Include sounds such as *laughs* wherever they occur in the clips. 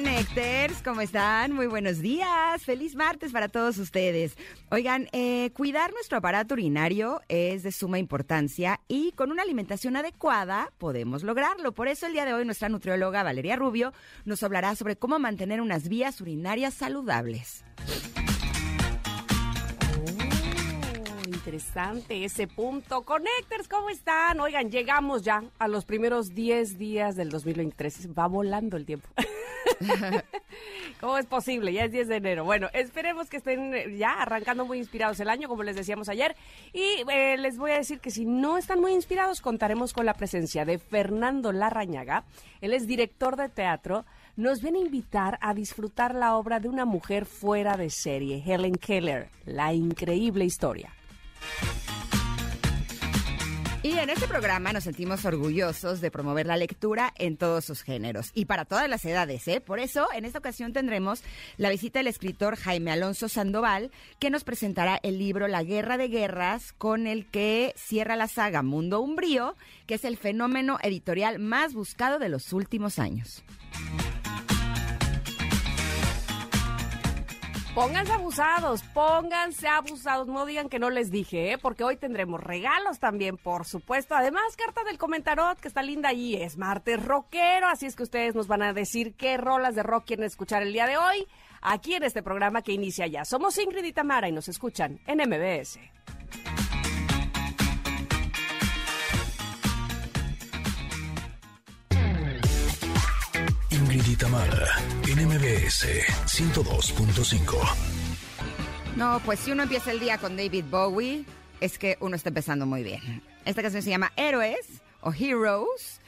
Connectors, ¿cómo están? Muy buenos días. Feliz martes para todos ustedes. Oigan, eh, cuidar nuestro aparato urinario es de suma importancia y con una alimentación adecuada podemos lograrlo. Por eso el día de hoy nuestra nutrióloga Valeria Rubio nos hablará sobre cómo mantener unas vías urinarias saludables. Interesante ese punto. Connectors, ¿cómo están? Oigan, llegamos ya a los primeros 10 días del 2023. Va volando el tiempo. *laughs* ¿Cómo es posible? Ya es 10 de enero. Bueno, esperemos que estén eh, ya arrancando muy inspirados el año, como les decíamos ayer. Y eh, les voy a decir que si no están muy inspirados, contaremos con la presencia de Fernando Larrañaga. Él es director de teatro. Nos viene a invitar a disfrutar la obra de una mujer fuera de serie, Helen Keller, La increíble historia. Y en este programa nos sentimos orgullosos de promover la lectura en todos sus géneros y para todas las edades, ¿eh? Por eso, en esta ocasión tendremos la visita del escritor Jaime Alonso Sandoval, que nos presentará el libro La Guerra de Guerras, con el que cierra la saga Mundo Umbrío, que es el fenómeno editorial más buscado de los últimos años. Pónganse abusados, pónganse abusados, no digan que no les dije, ¿eh? porque hoy tendremos regalos también, por supuesto. Además, carta del comentarot, que está linda allí, es martes rockero, así es que ustedes nos van a decir qué rolas de rock quieren escuchar el día de hoy, aquí en este programa que inicia ya. Somos Ingrid y Tamara y nos escuchan en MBS. Ingrid y Tamara, en MBS 102.5. No, pues si uno empieza el día con David Bowie, es que uno está empezando muy bien. Esta canción se llama Héroes o Heroes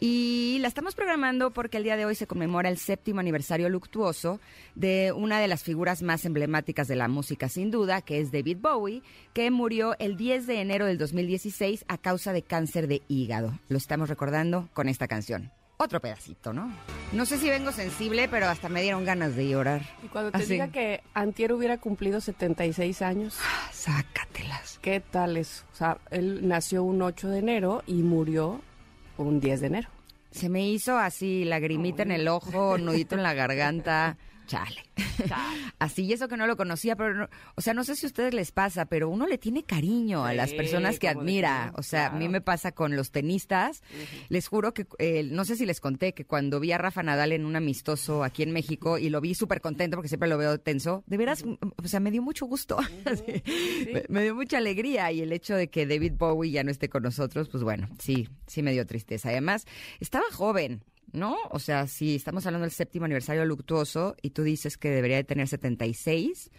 y la estamos programando porque el día de hoy se conmemora el séptimo aniversario luctuoso de una de las figuras más emblemáticas de la música, sin duda, que es David Bowie, que murió el 10 de enero del 2016 a causa de cáncer de hígado. Lo estamos recordando con esta canción. Otro pedacito, ¿no? No sé si vengo sensible, pero hasta me dieron ganas de llorar. Y cuando te Así. diga que Antier hubiera cumplido 76 años, Ah, Sácatelas. ¿qué tal eso? O sea, él nació un 8 de enero y murió un 10 de enero. Se me hizo así, lagrimita en el ojo, *laughs* nudito en la garganta. Chale. *laughs* Así, y eso que no lo conocía, pero, no- o sea, no sé si a ustedes les pasa, pero uno le tiene cariño a las personas que admira. O sea, a mí me pasa con los tenistas. Les juro que, eh, no sé si les conté que cuando vi a Rafa Nadal en un amistoso aquí en México y lo vi súper contento porque siempre lo veo tenso, de veras, o sea, me dio mucho gusto. *laughs* Me dio mucha alegría y el hecho de que David Bowie ya no esté con nosotros, pues bueno, sí, sí me dio tristeza. Además, estaba joven. ¿No? O sea, si estamos hablando del séptimo aniversario luctuoso y tú dices que debería de tener 76,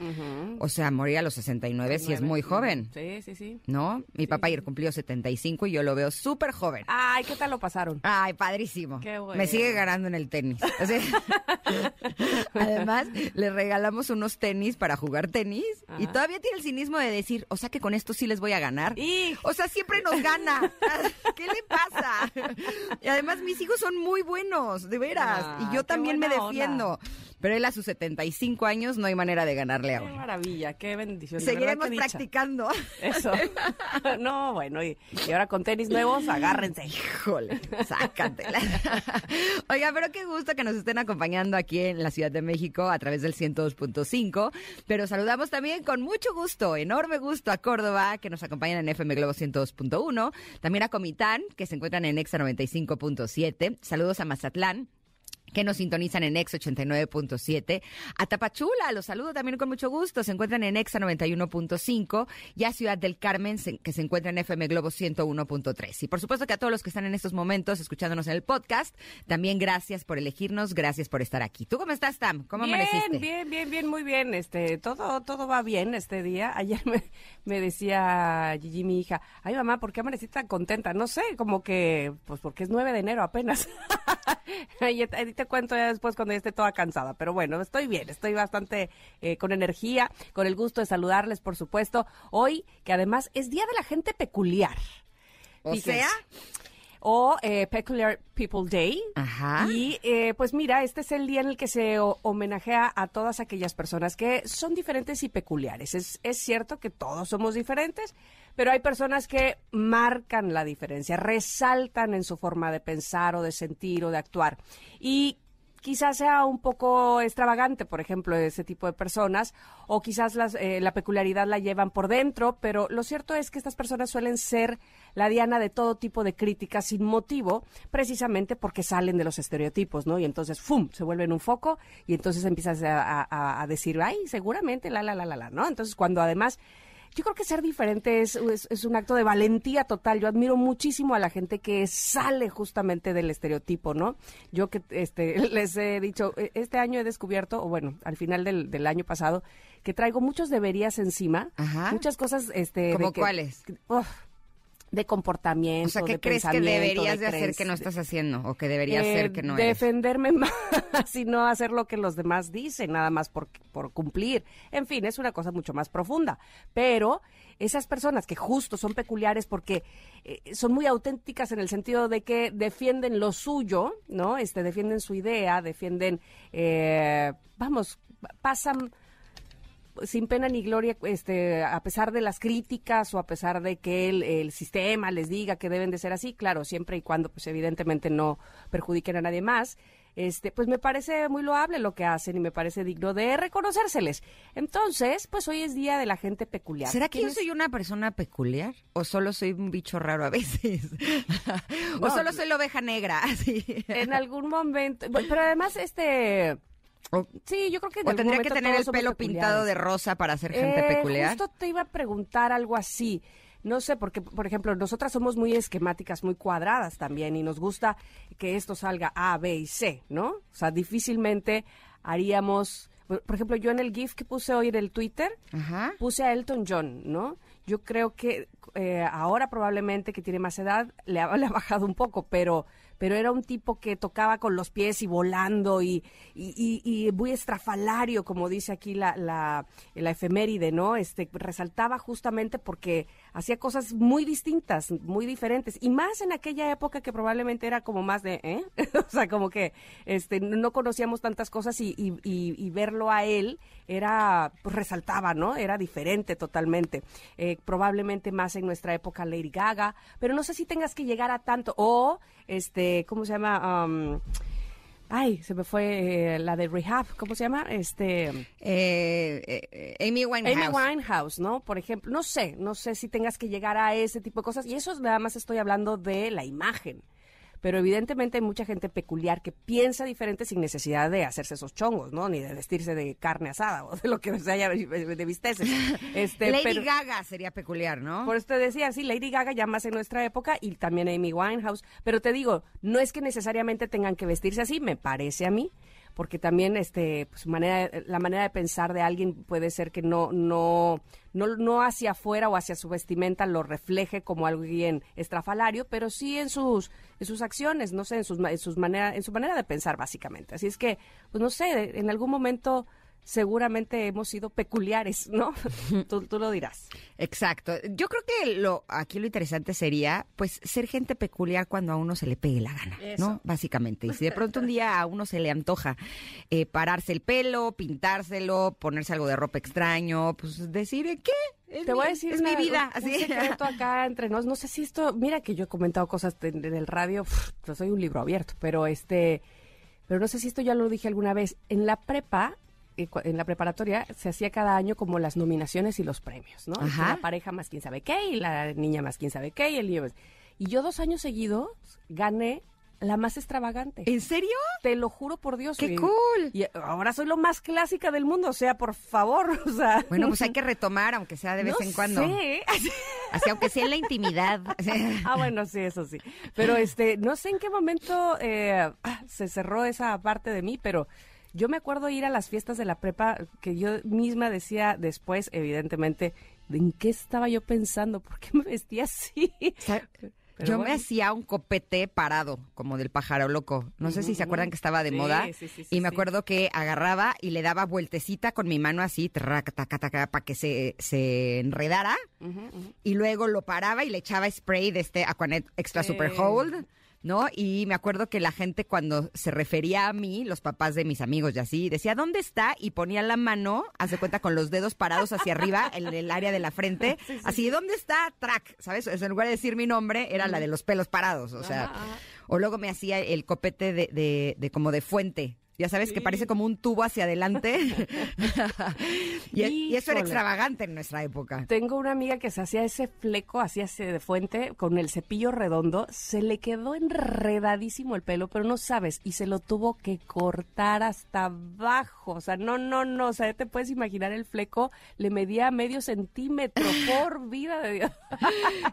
o sea, morir a los 69 sí es muy joven, Sí, sí, sí. ¿no? Mi papá ayer cumplió 75 y yo lo veo súper joven. Ay, ¿qué tal lo pasaron? Ay, padrísimo. Qué bueno. Me sigue ganando en el tenis. O sea, *laughs* además, le regalamos unos tenis para jugar tenis y todavía tiene el cinismo de decir, o sea que con esto sí les voy a ganar. Y- O sea, siempre nos gana. *laughs* ¿Qué le pasa? Y además mis hijos son muy buenos, de veras. Ah, y yo qué también me defiendo. Pero él a sus 75 años no hay manera de ganarle a Qué maravilla, qué bendición. Seguiremos practicando. Eso. *laughs* no, bueno, y, y ahora con tenis nuevos, agárrense. Híjole, sácatela. *laughs* Oiga, pero qué gusto que nos estén acompañando aquí en la Ciudad de México a través del 102.5. Pero saludamos también con mucho gusto, enorme gusto a Córdoba, que nos acompañan en FM Globo 102.1. También a Comitán, que se encuentran en Exa 95.7. Saludos a Mazatlán que nos sintonizan en Ex 89.7. A Tapachula, los saludo también con mucho gusto. Se encuentran en Exa 91.5 y a Ciudad del Carmen, que se encuentra en FM Globo 101.3. Y por supuesto que a todos los que están en estos momentos escuchándonos en el podcast, también gracias por elegirnos, gracias por estar aquí. ¿Tú cómo estás, Tam? ¿Cómo bien, amaneciste? bien, bien, bien, muy bien. Este, todo, todo va bien este día. *laughs* Ayer me, me decía Gigi, mi hija, ay mamá, ¿por qué amanecí tan contenta? No sé, como que, pues porque es 9 de enero apenas. *laughs* y te cuento ya después cuando ya esté toda cansada. Pero bueno, estoy bien, estoy bastante eh, con energía, con el gusto de saludarles, por supuesto. Hoy, que además es Día de la Gente Peculiar. O Fíjense. sea, o eh, Peculiar People Day. Ajá. Y eh, pues mira, este es el día en el que se homenajea a todas aquellas personas que son diferentes y peculiares. Es, es cierto que todos somos diferentes, pero hay personas que marcan la diferencia, resaltan en su forma de pensar o de sentir o de actuar. Y quizás sea un poco extravagante, por ejemplo, ese tipo de personas, o quizás las, eh, la peculiaridad la llevan por dentro, pero lo cierto es que estas personas suelen ser la diana de todo tipo de críticas sin motivo, precisamente porque salen de los estereotipos, ¿no? Y entonces, ¡fum!, se vuelven un foco y entonces empiezas a, a- decir, ay, seguramente, la, la, la, la, la, ¿no? Entonces, cuando además... Yo creo que ser diferente es, es, es un acto de valentía total. Yo admiro muchísimo a la gente que sale justamente del estereotipo, ¿no? Yo que este, *laughs* les he dicho, eh, este año he descubierto, o bueno, al final del, del año pasado, que traigo muchos deberías encima, Ajá. muchas cosas, este, ¿Cómo de que- cuáles? uf, de comportamiento, O sea, ¿qué de crees que deberías de hacer que no estás haciendo o que deberías eh, hacer que no eres? defenderme *laughs* más y no hacer lo que los demás dicen, nada más por, por cumplir. En fin, es una cosa mucho más profunda. Pero esas personas que justo son peculiares porque eh, son muy auténticas en el sentido de que defienden lo suyo, ¿no? Este, defienden su idea, defienden, eh, vamos, pasan sin pena ni gloria, este, a pesar de las críticas o a pesar de que el, el sistema les diga que deben de ser así, claro, siempre y cuando, pues evidentemente no perjudiquen a nadie más, este, pues me parece muy loable lo que hacen y me parece digno de reconocérseles. Entonces, pues hoy es día de la gente peculiar. ¿Será que yo ¿Tienes- soy una persona peculiar? ¿O solo soy un bicho raro a veces? *laughs* ¿O No, solo soy la oveja negra? *laughs* Así. en algún momento, pero además, este, ¿O, sí, yo creo que en o tendría que tener el pelo pintado de rosa para ser gente Eh, peculiar? Justo te iba a preguntar algo así. No sé, porque, por ejemplo, nosotras somos muy esquemáticas, muy cuadradas también, y nos gusta que esto salga A, B y C, ¿no? O sea, difícilmente haríamos. Por por ejemplo, yo en el GIF que puse hoy en el Twitter, Ajá. puse a Elton John, ¿no? Yo creo que eh, ahora probablemente que tiene más edad le ha, *laughs* le ha bajado un poco, pero pero era un tipo que tocaba con los pies y volando y, y, y- muy estrafalario, como dice aquí la, la, la efeméride, ¿no? Este, resaltaba justamente porque hacía cosas muy distintas, muy diferentes, y más en aquella época que probablemente era como más de, ¿eh? *laughs* o sea, como que este, no conocíamos tantas cosas y, y- y- y verlo a él era, pues resaltaba, ¿no? Era diferente totalmente. Eh, probablemente más en nuestra época Lady Gaga, pero no sé si tengas que llegar a tanto, o, este, ¿cómo se llama? Um, ay, se me fue eh, la de Rehab, ¿cómo se llama? Este... Eh, eh, Amy Winehouse. Amy Winehouse, ¿no? Por ejemplo, no sé, no sé si tengas que llegar a ese tipo de cosas. Y eso es nada más estoy hablando de la imagen. Pero evidentemente hay mucha gente peculiar que piensa diferente sin necesidad de hacerse esos chongos, ¿no? Ni de vestirse de carne asada o de lo que se haya de visteces. *laughs* Este, Lady pero- Gaga sería peculiar, ¿no? por eso te decía, sí, Lady Gaga ya más en nuestra época y también Amy Winehouse. Pero te digo, no es que necesariamente tengan que vestirse así, me parece a mí, porque también este, pues, manera, la manera de pensar de alguien puede ser que no, no, no, no hacia afuera o hacia su vestimenta lo refleje como alguien estrafalario, pero sí en sus, en sus acciones, no sé, en sus, en sus manera, en su manera de pensar básicamente. Así es que, pues no sé, en algún momento seguramente hemos sido peculiares, ¿no? *laughs* tú, tú lo dirás. Exacto. Yo creo que lo aquí lo interesante sería, pues, ser gente peculiar cuando a uno se le pegue la gana, ¿no? Básicamente. Y si de pronto un *laughs* día a uno se le antoja eh, pararse el pelo, pintárselo, ponerse algo de ropa extraño, pues decir, ¿eh, ¿qué? Es Te mi- voy a decir es mi vida. un Así. secreto acá entre nos. No sé si esto, mira que yo he comentado cosas en, en el radio, yo soy un libro abierto, pero este, pero no sé si esto ya lo dije alguna vez. En la prepa, en la preparatoria, se hacía cada año como las nominaciones y los premios, ¿no? Ajá. La pareja más quién sabe qué y la niña más quién sabe qué y el niño más- Y yo dos años seguidos gané la más extravagante. ¿En serio? Te lo juro por Dios. ¡Qué y- cool! Y ahora soy lo más clásica del mundo, o sea, por favor, *laughs* o sea. Bueno, pues hay que retomar, aunque sea de vez no en cuando. sé. *laughs* Así, aunque sea en la intimidad. *laughs* Ah, bueno, sí, eso sí. Pero este, no sé en qué momento eh, ah, se cerró esa parte de mí, pero yo me acuerdo ir a las fiestas de la prepa que yo misma decía después, evidentemente, de en qué estaba yo pensando, *laughs* por qué me vestía así. Yo me hacía un copete parado, como del pájaro loco. No sé si se acuerdan que estaba de moda. y me acuerdo que agarraba y le daba vueltecita con mi mano así, para que se, se enredara. Y luego lo paraba y le echaba spray de este Aquanet Extra Super Hold ¿no? Y me acuerdo que la gente cuando se refería a mí, los papás de mis amigos y así, decía, ¿dónde está? Y ponía la mano, hace cuenta, con los dedos parados hacia arriba, en el área de la frente, así, ¿dónde está? Track, ¿sabes? en lugar de decir mi nombre, era la de los pelos parados, o sea, o luego me hacía el copete de, de, de como de fuente, ya sabes, que parece como un tubo hacia adelante. *laughs* y, eso era extravagante en nuestra época. Tengo una amiga que se hacía ese fleco, hacía ese de fuente, con el cepillo redondo, se le quedó enredadísimo el pelo, pero no sabes, y se lo tuvo que cortar hasta abajo. O sea, no, no, no, o sea, te puedes imaginar el fleco, le medía medio centímetro por *laughs* vida de Dios.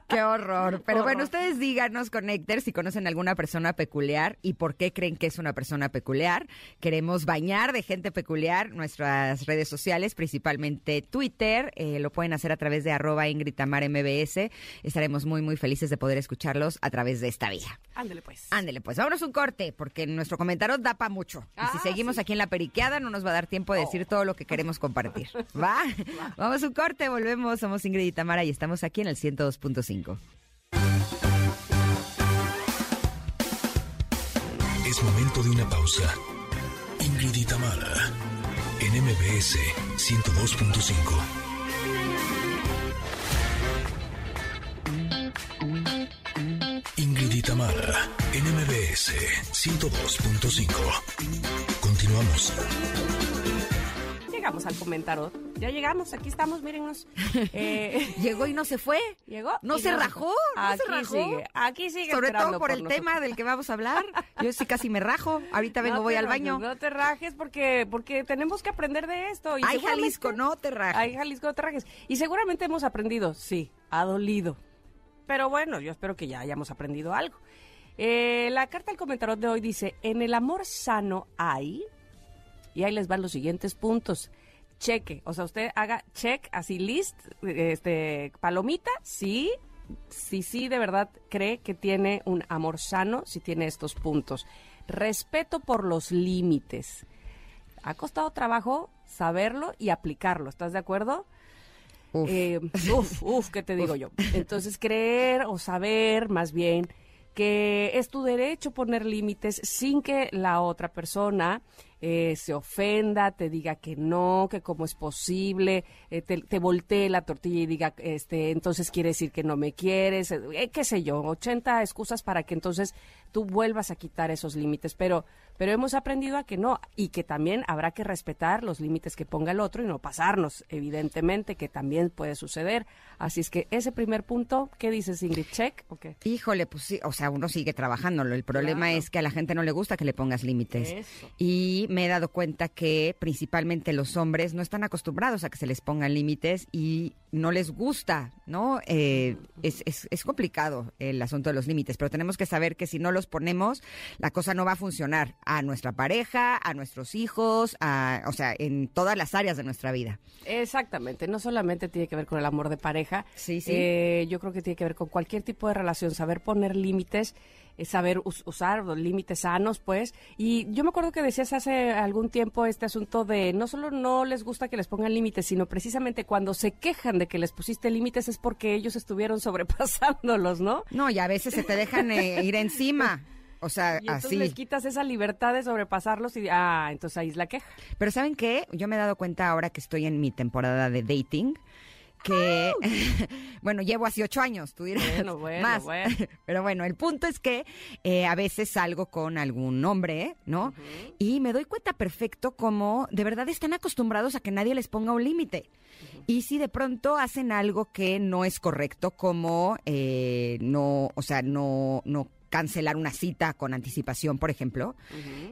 Qué horror. Pero bueno, ustedes díganos, Connecters, si conocen alguna persona peculiar y por qué creen que es una persona peculiar. Queremos bañar de gente peculiar nuestras redes sociales, principalmente Twitter. Eh, lo pueden hacer a través de arroba Ingrid MBS. Estaremos muy, muy felices de poder escucharlos a través de esta vía. Ándele pues. Ándele pues. Vámonos un corte, porque nuestro comentario da para mucho. y si ah, seguimos aquí en la periqueada, no nos va a dar tiempo de decir oh. todo lo que queremos compartir. *laughs* ¿Va? Vamos un corte, volvemos. Somos Ingrid y Tamara y estamos aquí en el 102.5. Es momento de una pausa. Y en MBS 102.5. Ingrid y en MBS 102.5. Continuamos. Llegamos al comentario ya llegamos, aquí estamos, mírennos. *laughs* Eh, *laughs* Llegó y no se fue. Llegó. No se rajó. No aquí se rajó. sigue, aquí sigue. Sobre todo por, el tema del que vamos a hablar. Yo sí casi me rajo. Ahorita *laughs* vengo, voy al baño. No te rajes porque, porque tenemos que aprender de esto. Y Ay, Jalisco, no te rajes. Ay, Jalisco, no te rajes. Y seguramente hemos aprendido, sí, ha dolido. Pero bueno, yo espero que ya hayamos aprendido algo. Eh, la carta del comentario de hoy dice, en el amor sano hay, y ahí les van los siguientes puntos cheque. O sea, usted haga check, así list, este, palomita, sí, sí, sí, de verdad cree que tiene un amor sano, si tiene estos puntos. Respeto por los límites. Ha costado trabajo saberlo y aplicarlo, ¿estás de acuerdo? Uf, eh, uf, uf, ¿qué te digo yo? Entonces, creer o saber más bien que es tu derecho poner límites sin que la otra persona eh, se ofenda, te diga que no, que cómo es posible, eh, te, voltee la tortilla y diga, este, entonces quiere decir que no me quieres, eh, qué sé yo, 80 excusas para que entonces tú vuelvas a quitar esos límites, pero pero hemos aprendido a que no y que también habrá que respetar los límites que ponga el otro y no pasarnos, evidentemente, que también puede suceder. Así es que ese primer punto, ¿qué dices, Ingrid? ¿Check o qué? Híjole, pues sí, o sea, uno sigue trabajándolo. El problema es que a la gente no le gusta que le pongas límites. Y me he dado cuenta que principalmente los hombres no están acostumbrados a que se les pongan límites y no les gusta, ¿no? Eh, es, es, es complicado el asunto de los límites, pero tenemos que saber que si no los ponemos, la cosa no va a funcionar a nuestra pareja, a nuestros hijos, a, o sea, en todas las áreas de nuestra vida. Exactamente, no solamente tiene que ver con el amor de pareja, sí, sí. Eh, yo creo que tiene que ver con cualquier tipo de relación, saber poner límites eh, saber usar los límites sanos, pues. Y yo me acuerdo que decías hace algún tiempo este asunto de no solo no les gusta que les pongan límites, sino precisamente cuando se quejan de que les pusiste límites es porque ellos estuvieron *laughs* sobrepasándolos, ¿no? No, y a veces se te dejan eh, ir encima. O sea, y entonces les quitas esa libertad de sobrepasarlos y, ah, entonces ahí es la queja. Pero ¿saben qué? Yo me he dado cuenta ahora que estoy en mi temporada de dating que, *laughs* bueno, llevo así ocho años, tú dirás bueno, bueno, más. Bueno. *laughs* Pero bueno, el punto es que eh, a veces salgo con algún hombre, ¿no? Y me doy cuenta perfecto como de verdad están acostumbrados a que nadie les ponga un límite. Y si de pronto hacen algo que no es correcto, como eh, no, o sea, no, no cancelar una cita con anticipación, por ejemplo.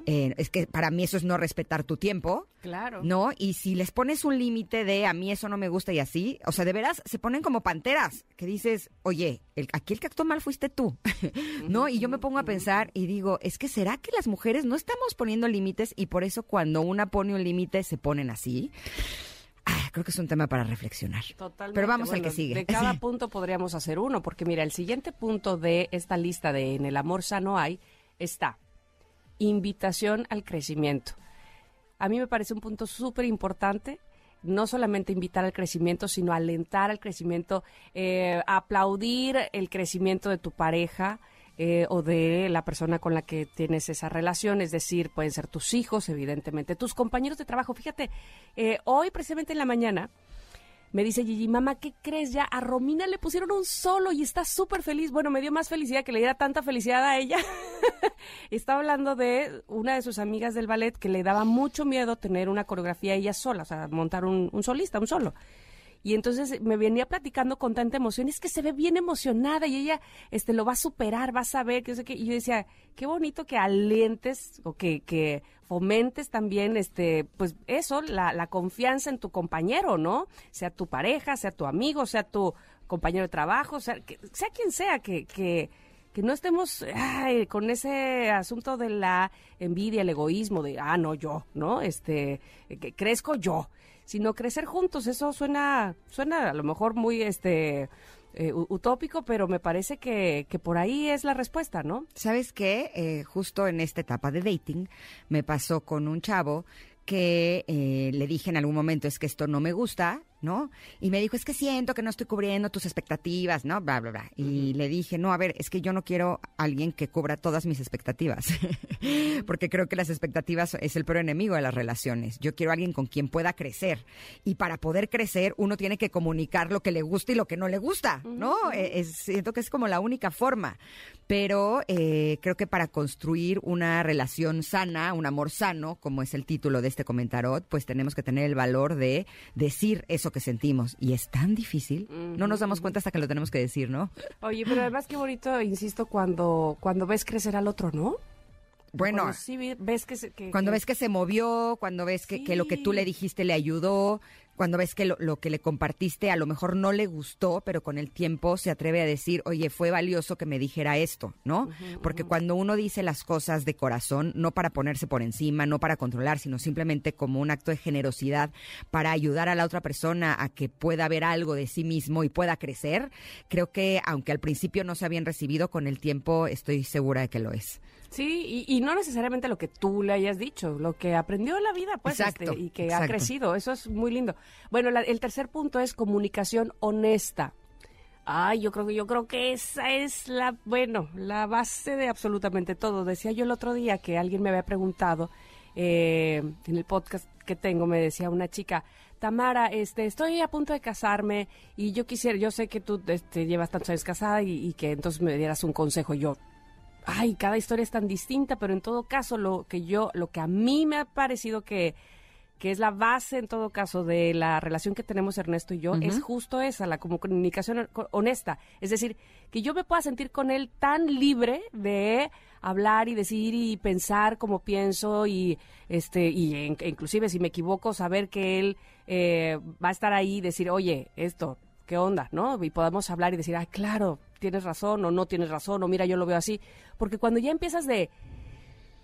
Eh, es que para mí eso es no respetar tu tiempo. Claro. ¿No? Y si les pones un límite de a mí eso no me gusta y así, o sea, de veras se ponen como panteras, que dices, oye, el, aquí el que actuó mal fuiste tú. *laughs* ¿No? Y yo me pongo a pensar y digo, es que será que las mujeres no estamos poniendo límites y por eso cuando una pone un límite se ponen así. Ah, creo que es un tema para reflexionar. Totalmente. Pero vamos al que sigue. De cada *laughs* punto podríamos hacer uno, porque mira, el siguiente punto de esta lista de En el amor sano hay está invitación al crecimiento. A mí me parece un punto súper importante. No solamente invitar al crecimiento, sino alentar al crecimiento, eh, aplaudir el crecimiento de tu pareja, eh, o de la persona con la que tienes esa relación, es decir, pueden ser tus hijos, evidentemente, tus compañeros de trabajo. Fíjate, eh, hoy precisamente en la mañana me dice Gigi, mamá, ¿qué crees ya? A Romina le pusieron un solo y está súper feliz. Bueno, me dio más felicidad que le diera tanta felicidad a ella. *laughs* Estaba hablando de una de sus amigas del ballet que le daba mucho miedo tener una coreografía ella sola, o sea, montar un, un solista, un solo. Y entonces me venía platicando con tanta emoción, es que se ve bien emocionada y ella este lo va a superar, va a saber, que sé qué. Y yo decía, qué bonito que alientes o que, que fomentes también este, pues eso, la, la confianza en tu compañero, ¿no? Sea tu pareja, sea tu amigo, sea tu compañero de trabajo, sea, que, sea quien sea, que, que, que no estemos ay, con ese asunto de la envidia, el egoísmo, de, ah, no, yo, ¿no? Este, que crezco yo sino crecer juntos. Eso suena, suena a lo mejor muy este eh, utópico, pero me parece que, que, por ahí es la respuesta, ¿no? ¿Sabes qué? Eh, justo en esta etapa de dating me pasó con un chavo que eh, le dije en algún momento es que esto no me gusta, ¿no? Y me dijo, es que siento que no estoy cubriendo tus expectativas, ¿no? Bla, bla, bla. Y uh -huh. le dije, no, a ver, es que yo no quiero a alguien que cubra todas mis expectativas, *laughs* porque creo que las expectativas es el peor enemigo de las relaciones. Yo quiero a alguien con quien pueda crecer. Y para poder crecer, uno tiene que comunicar lo que le gusta y lo que no le gusta, ¿no? Uh -huh. es, siento que es como la única forma. Pero eh, creo que para construir una relación sana, un amor sano, como es el título de este comentarot, pues tenemos que tener el valor de decir eso que sentimos. Y es tan difícil, uh -huh. no nos damos cuenta hasta que lo tenemos que decir, ¿no? Oye, pero además qué bonito, insisto, cuando, cuando ves crecer al otro, ¿no? Bueno, cuando sí ves que, se, que cuando que... ves que se movió, cuando ves sí. que, lo que tú le dijiste le ayudó, cuando ves que lo, lo, que le compartiste a lo mejor no le gustó, pero con el tiempo se atreve a decir, oye, fue valioso que me dijera esto, ¿no? Uh -huh, Porque uh -huh. cuando uno dice las cosas de corazón, no para ponerse por encima, no para controlar, sino simplemente como un acto de generosidad para ayudar a la otra persona a que pueda ver algo de sí mismo y pueda crecer, creo que aunque al principio no sea bien recibido, con el tiempo estoy segura de que lo es. Sí, y, y, no necesariamente lo que tú le hayas dicho, lo que aprendió en la vida, pues, exacto, este, y que exacto. ha crecido. Eso es muy lindo. Bueno, la, el tercer punto es comunicación honesta. Ay, yo creo que yo creo que esa es la, bueno, la base de absolutamente todo. Decía yo el otro día que alguien me había preguntado eh, en el podcast que tengo, me decía una chica, Tamara, este, estoy a punto de casarme y yo quisiera, yo sé que tú este, llevas tantos años casada y, y que entonces me dieras un consejo. Yo, ay, cada historia es tan distinta, pero en todo caso lo que yo, lo que a mí me ha parecido que, que es la base en todo caso de la relación que tenemos Ernesto y yo, uh -huh. es justo esa, la comunicación honesta. Es decir, que yo me pueda sentir con él tan libre de hablar y decir y pensar como pienso y este y en, inclusive si me equivoco saber que él eh, va a estar ahí y decir oye esto qué onda no y podamos hablar y decir ah claro tienes razón o no tienes razón o mira yo lo veo así. Porque cuando ya empiezas de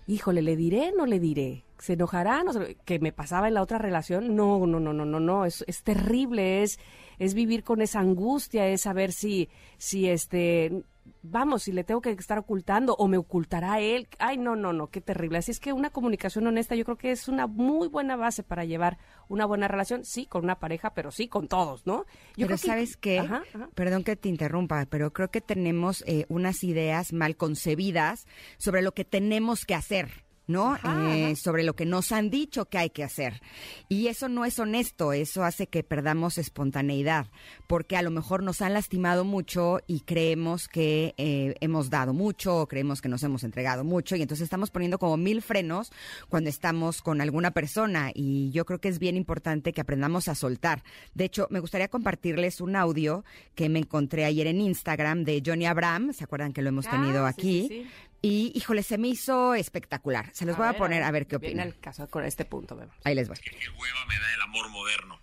híjole le diré no le diré se enojará no se, que me pasaba en la otra relación no no no no no no es, es terrible es es vivir con esa angustia es saber si si este vamos, si le tengo que estar ocultando o me ocultará él. Ay, no, no, no, qué terrible. Así es que una comunicación honesta yo creo que es una muy buena base para llevar una buena relación, sí, con una pareja, pero sí con todos, ¿no? Yo pero sabes que... qué, ajá, ajá. perdón que te interrumpa, pero creo que tenemos eh, unas ideas mal concebidas sobre lo que tenemos que hacer. ¿No? Ajá, eh, ajá. sobre lo que nos han dicho que hay que hacer. Y eso no es honesto, eso hace que perdamos espontaneidad, porque a lo mejor nos han lastimado mucho y creemos que eh, hemos dado mucho o creemos que nos hemos entregado mucho y entonces estamos poniendo como mil frenos cuando estamos con alguna persona y yo creo que es bien importante que aprendamos a soltar. De hecho, me gustaría compartirles un audio que me encontré ayer en Instagram de Johnny Abraham, ¿se acuerdan que lo hemos tenido ah, aquí? Sí, sí, sí. Y, híjole, se me hizo espectacular. Se los a voy ver, a poner a ver qué opinan. el caso con este punto, vemos. Ahí les voy. Qué hueva me da el amor moderno.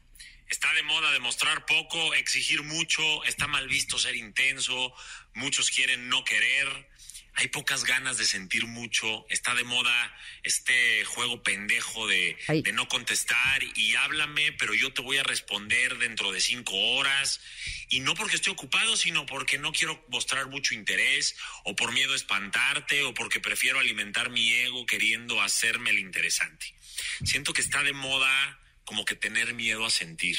Está de moda demostrar poco, exigir mucho, está mal visto ser intenso, muchos quieren no querer. Hay pocas ganas de sentir mucho, está de moda este juego pendejo de, no contestar y háblame, pero yo te voy a responder dentro de cinco horas. Y no porque estoy ocupado, sino porque no quiero mostrar mucho interés o por miedo a espantarte o porque prefiero alimentar mi ego queriendo hacerme el interesante. Siento que está de moda como que tener miedo a sentir.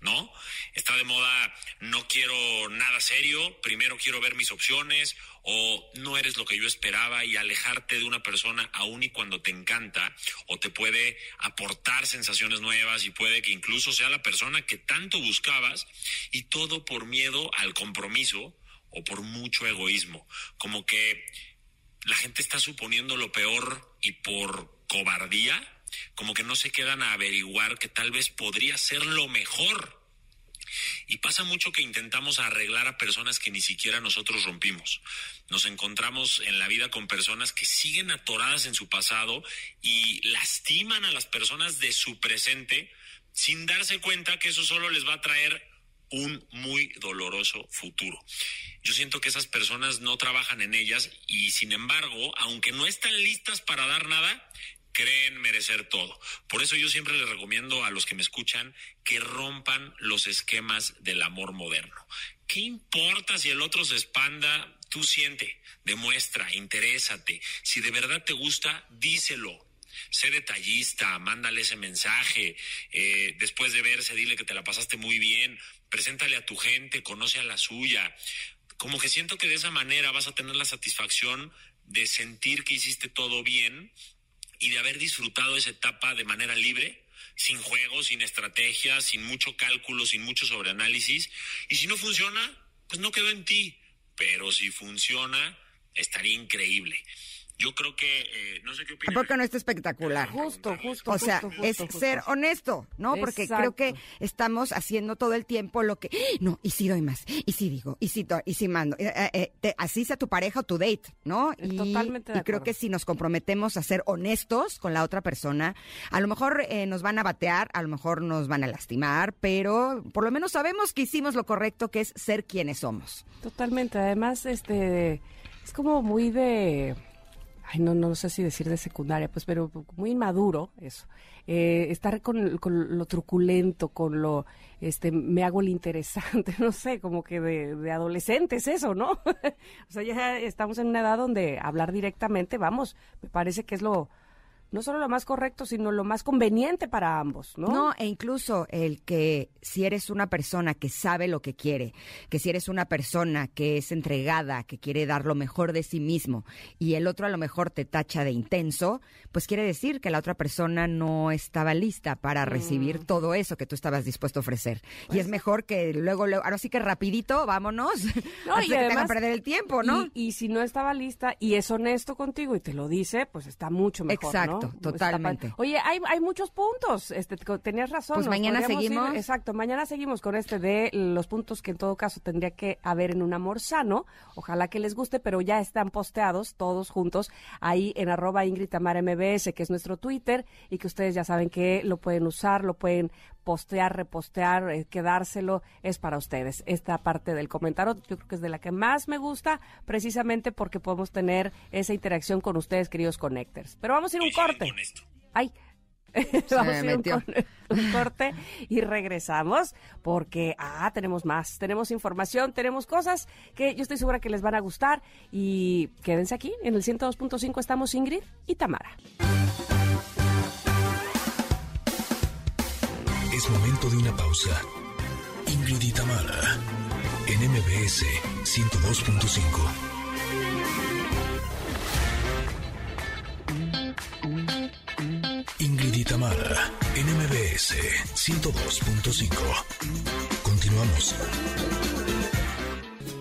¿no? Está de moda, no quiero nada serio, primero quiero ver mis opciones o no eres lo que yo esperaba y alejarte de una persona aun y cuando te encanta o te puede aportar sensaciones nuevas y puede que incluso sea la persona que tanto buscabas y todo por miedo al compromiso o por mucho egoísmo, como que la gente está suponiendo lo peor y por cobardía, como que no se quedan a averiguar que tal vez podría ser lo mejor. Y pasa mucho que intentamos arreglar a personas que ni siquiera nosotros rompimos. Nos encontramos en la vida con personas que siguen atoradas en su pasado y lastiman a las personas de su presente sin darse cuenta que eso solo les va a traer un muy doloroso futuro. Yo siento que esas personas no trabajan en ellas y sin embargo, aunque no están listas para dar nada, creen merecer todo. Por eso yo siempre les recomiendo a los que me escuchan que rompan los esquemas del amor moderno. ¿Qué importa si el otro se expanda? Tú siente, demuestra, interésate. Si de verdad te gusta, díselo. Sé detallista, mándale ese mensaje. eh, después de verse, dile que te la pasaste muy bien. Preséntale a tu gente, conoce a la suya. Como que siento que de esa manera vas a tener la satisfacción de sentir que hiciste todo bien y de haber disfrutado esa etapa de manera libre, sin juegos, sin estrategias, sin mucho cálculo, sin mucho sobreanálisis. Y si no funciona, pues no quedó en ti. Pero si funciona, estaría increíble. Yo creo que, eh, no sé qué ¿A opinan. poco no está espectacular? Justo, justo. O sea, justo, es justo, justo. ser honesto, ¿no? Porque creo que estamos haciendo todo el tiempo lo que, ¡Ah! no, y si doy más, y si digo, y si, do- y si mando, Eh, eh, eh, te- así sea tu pareja o tu date, ¿no? Y, totalmente de y creo que si nos comprometemos a ser honestos con la otra persona, a lo mejor eh, nos van a batear, a lo mejor nos van a lastimar, pero por lo menos sabemos que hicimos lo correcto, que es ser quienes somos. Totalmente. Además, este, es como muy de, ay, no, no sé si decir de secundaria, pues, pero muy inmaduro eso. Eh, estar con, con lo truculento, con lo, este, me hago el interesante, *laughs* no sé, como que de, de adolescentes eso, ¿no? *laughs* o sea, ya estamos en una edad donde hablar directamente, vamos, me parece que es lo, no solo lo más correcto, sino lo más conveniente para ambos, ¿no? No, e incluso el que si eres una persona que sabe lo que quiere, que si eres una persona que es entregada, que quiere dar lo mejor de sí mismo y el otro a lo mejor te tacha de intenso, pues quiere decir que la otra persona no estaba lista para Mm. recibir todo eso que tú estabas dispuesto a ofrecer. y es mejor que luego, luego ahora sí que rapidito, vámonos, No, antes *laughs* y que te además- perder el tiempo, ¿no? Y, y si no estaba lista y es honesto contigo y te lo dice, pues está mucho mejor, Exacto, ¿no? Totalmente. Oye, hay, hay muchos puntos. Este, tenías razón. Pues mañana ir- seguimos. exacto, mañana seguimos con este de los puntos que en todo caso tendría que haber en un amor sano. Ojalá que les guste, pero ya están posteados todos juntos ahí en arroba Ingrid Tamara MBS, que es nuestro Twitter, y que ustedes ya saben que lo pueden usar, lo pueden postear, repostear, eh, quedárselo, es para ustedes. Esta parte del comentario yo creo que es de la que más me gusta, precisamente porque podemos tener esa interacción con ustedes, queridos connectors. Pero vamos a ir a un corte. con esto. Ay. *laughs* Vamos a ir un, cor- un corte y regresamos porque, ah, tenemos más, tenemos información, tenemos cosas que yo estoy segura que les van a gustar y quédense aquí, en el 102.5 estamos Ingrid y Tamara. Es momento de una pausa. Ingrid y en MBS 102.5. Ingrid y en MBS 102.5. Continuamos.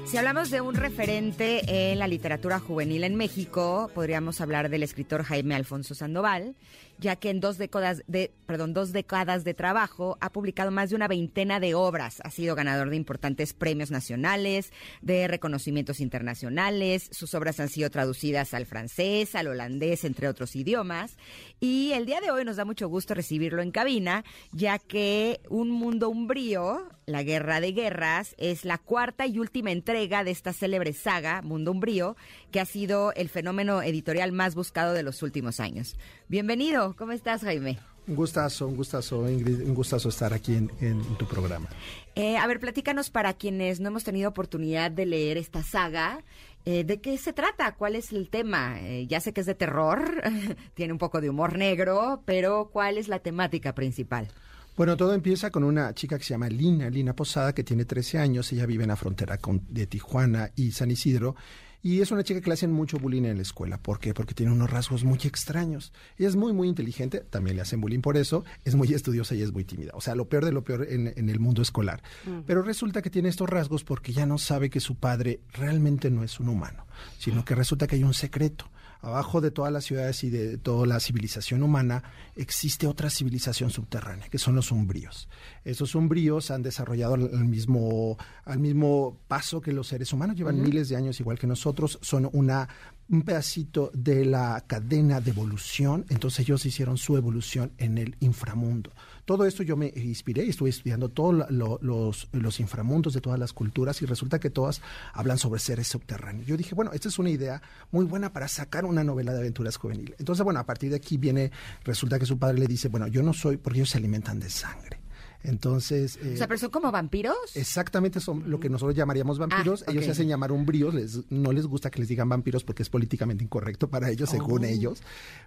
Si hablamos de un referente en la literatura juvenil en México, podríamos hablar del escritor Jaime Alfonso Sandoval, ya que en dos décadas de, perdón, dos décadas de trabajo ha publicado más de una veintena de obras. Ha sido ganador de importantes premios nacionales, de reconocimientos internacionales. Sus obras han sido traducidas al francés, al holandés, entre otros idiomas. Y el día de hoy nos da mucho gusto recibirlo en cabina, ya que Un Mundo Umbrío, la Guerra de Guerras, es la cuarta y última entrega de esta célebre saga, Mundo Umbrío, que ha sido el fenómeno editorial más buscado de los últimos años. Bienvenido, ¿cómo estás, Jaime? Un gustazo, un gustazo, Ingrid, un gustazo estar aquí en, tu programa. Eh, a ver, platícanos para quienes no hemos tenido oportunidad de leer esta saga. Eh, ¿De qué se trata? ¿Cuál es el tema? Eh, ya sé que es de terror, *laughs* tiene un poco de humor negro, pero ¿cuál es la temática principal? Bueno, todo empieza con una chica que se llama Lina, Lina Posada, que tiene 13 años, ella vive en la frontera de Tijuana y San Isidro, y es una chica que le hacen mucho bullying en la escuela. ¿Por qué? Porque tiene unos rasgos muy extraños. Ella es muy, muy inteligente, también le hacen bullying por eso, es muy estudiosa y es muy tímida. O sea, lo peor de lo peor en, el mundo escolar. Mm. Pero resulta que tiene estos rasgos porque ya no sabe que su padre realmente no es un humano, sino que resulta que hay un secreto abajo de todas las ciudades y de toda la civilización humana existe otra civilización subterránea, que son los umbríos. Esos umbríos han desarrollado al mismo, al mismo paso que los seres humanos, llevan miles de años igual que nosotros, son una un pedacito de la cadena de evolución, entonces ellos hicieron su evolución en el inframundo. Todo esto yo me inspiré y estuve estudiando todos los, los inframundos de todas las culturas y resulta que todas hablan sobre seres subterráneos. Yo dije, bueno, esta es una idea muy buena para sacar una novela de aventuras juvenil. Entonces, bueno, a partir de aquí viene, resulta que su padre le dice, bueno, yo no soy porque ellos se alimentan de sangre. Entonces. o sea, pero son como vampiros. Exactamente, son lo que nosotros llamaríamos vampiros. Ah, ellos se hacen llamar umbríos, les, no les gusta que les digan vampiros porque es políticamente incorrecto para ellos, según oh. ellos.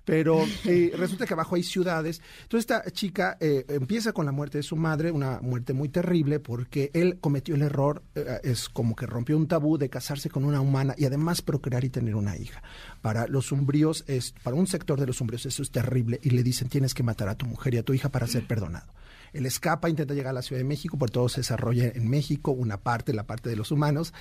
Pero eh, resulta que abajo hay ciudades. Entonces, esta chica eh, empieza con la muerte de su madre, una muerte muy terrible porque él cometió el error, eh, es como que rompió un tabú de casarse con una humana y además procrear y tener una hija. Para los umbríos, es, para un sector de los umbríos, eso es terrible y le dicen tienes que matar a tu mujer y a tu hija para ser *clears throat* perdonado. Él escapa, intenta llegar a la Ciudad de México, por todo se desarrolla en México, una parte, la parte de los humanos,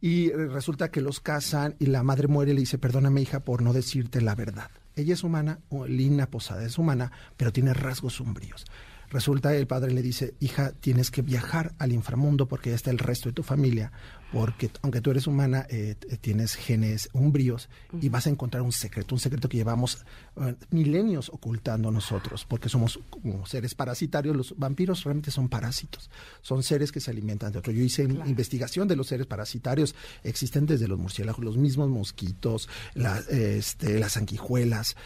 y resulta que los casan y la madre muere y le dice, perdóname hija por no decirte la verdad. Ella es humana, Lina Posada es humana, pero tiene rasgos sombríos. Resulta el padre le dice, hija, tienes que viajar al inframundo porque ya está el resto de tu familia, porque aunque tú eres humana, eh, tienes genes umbríos y vas a encontrar un secreto, un secreto que llevamos eh, milenios ocultando nosotros, porque somos como seres parasitarios. Los vampiros realmente son parásitos, son seres que se alimentan de otro. Yo hice investigación de los seres parasitarios, existen desde los murciélagos, los mismos mosquitos, este, las sanguijuelas,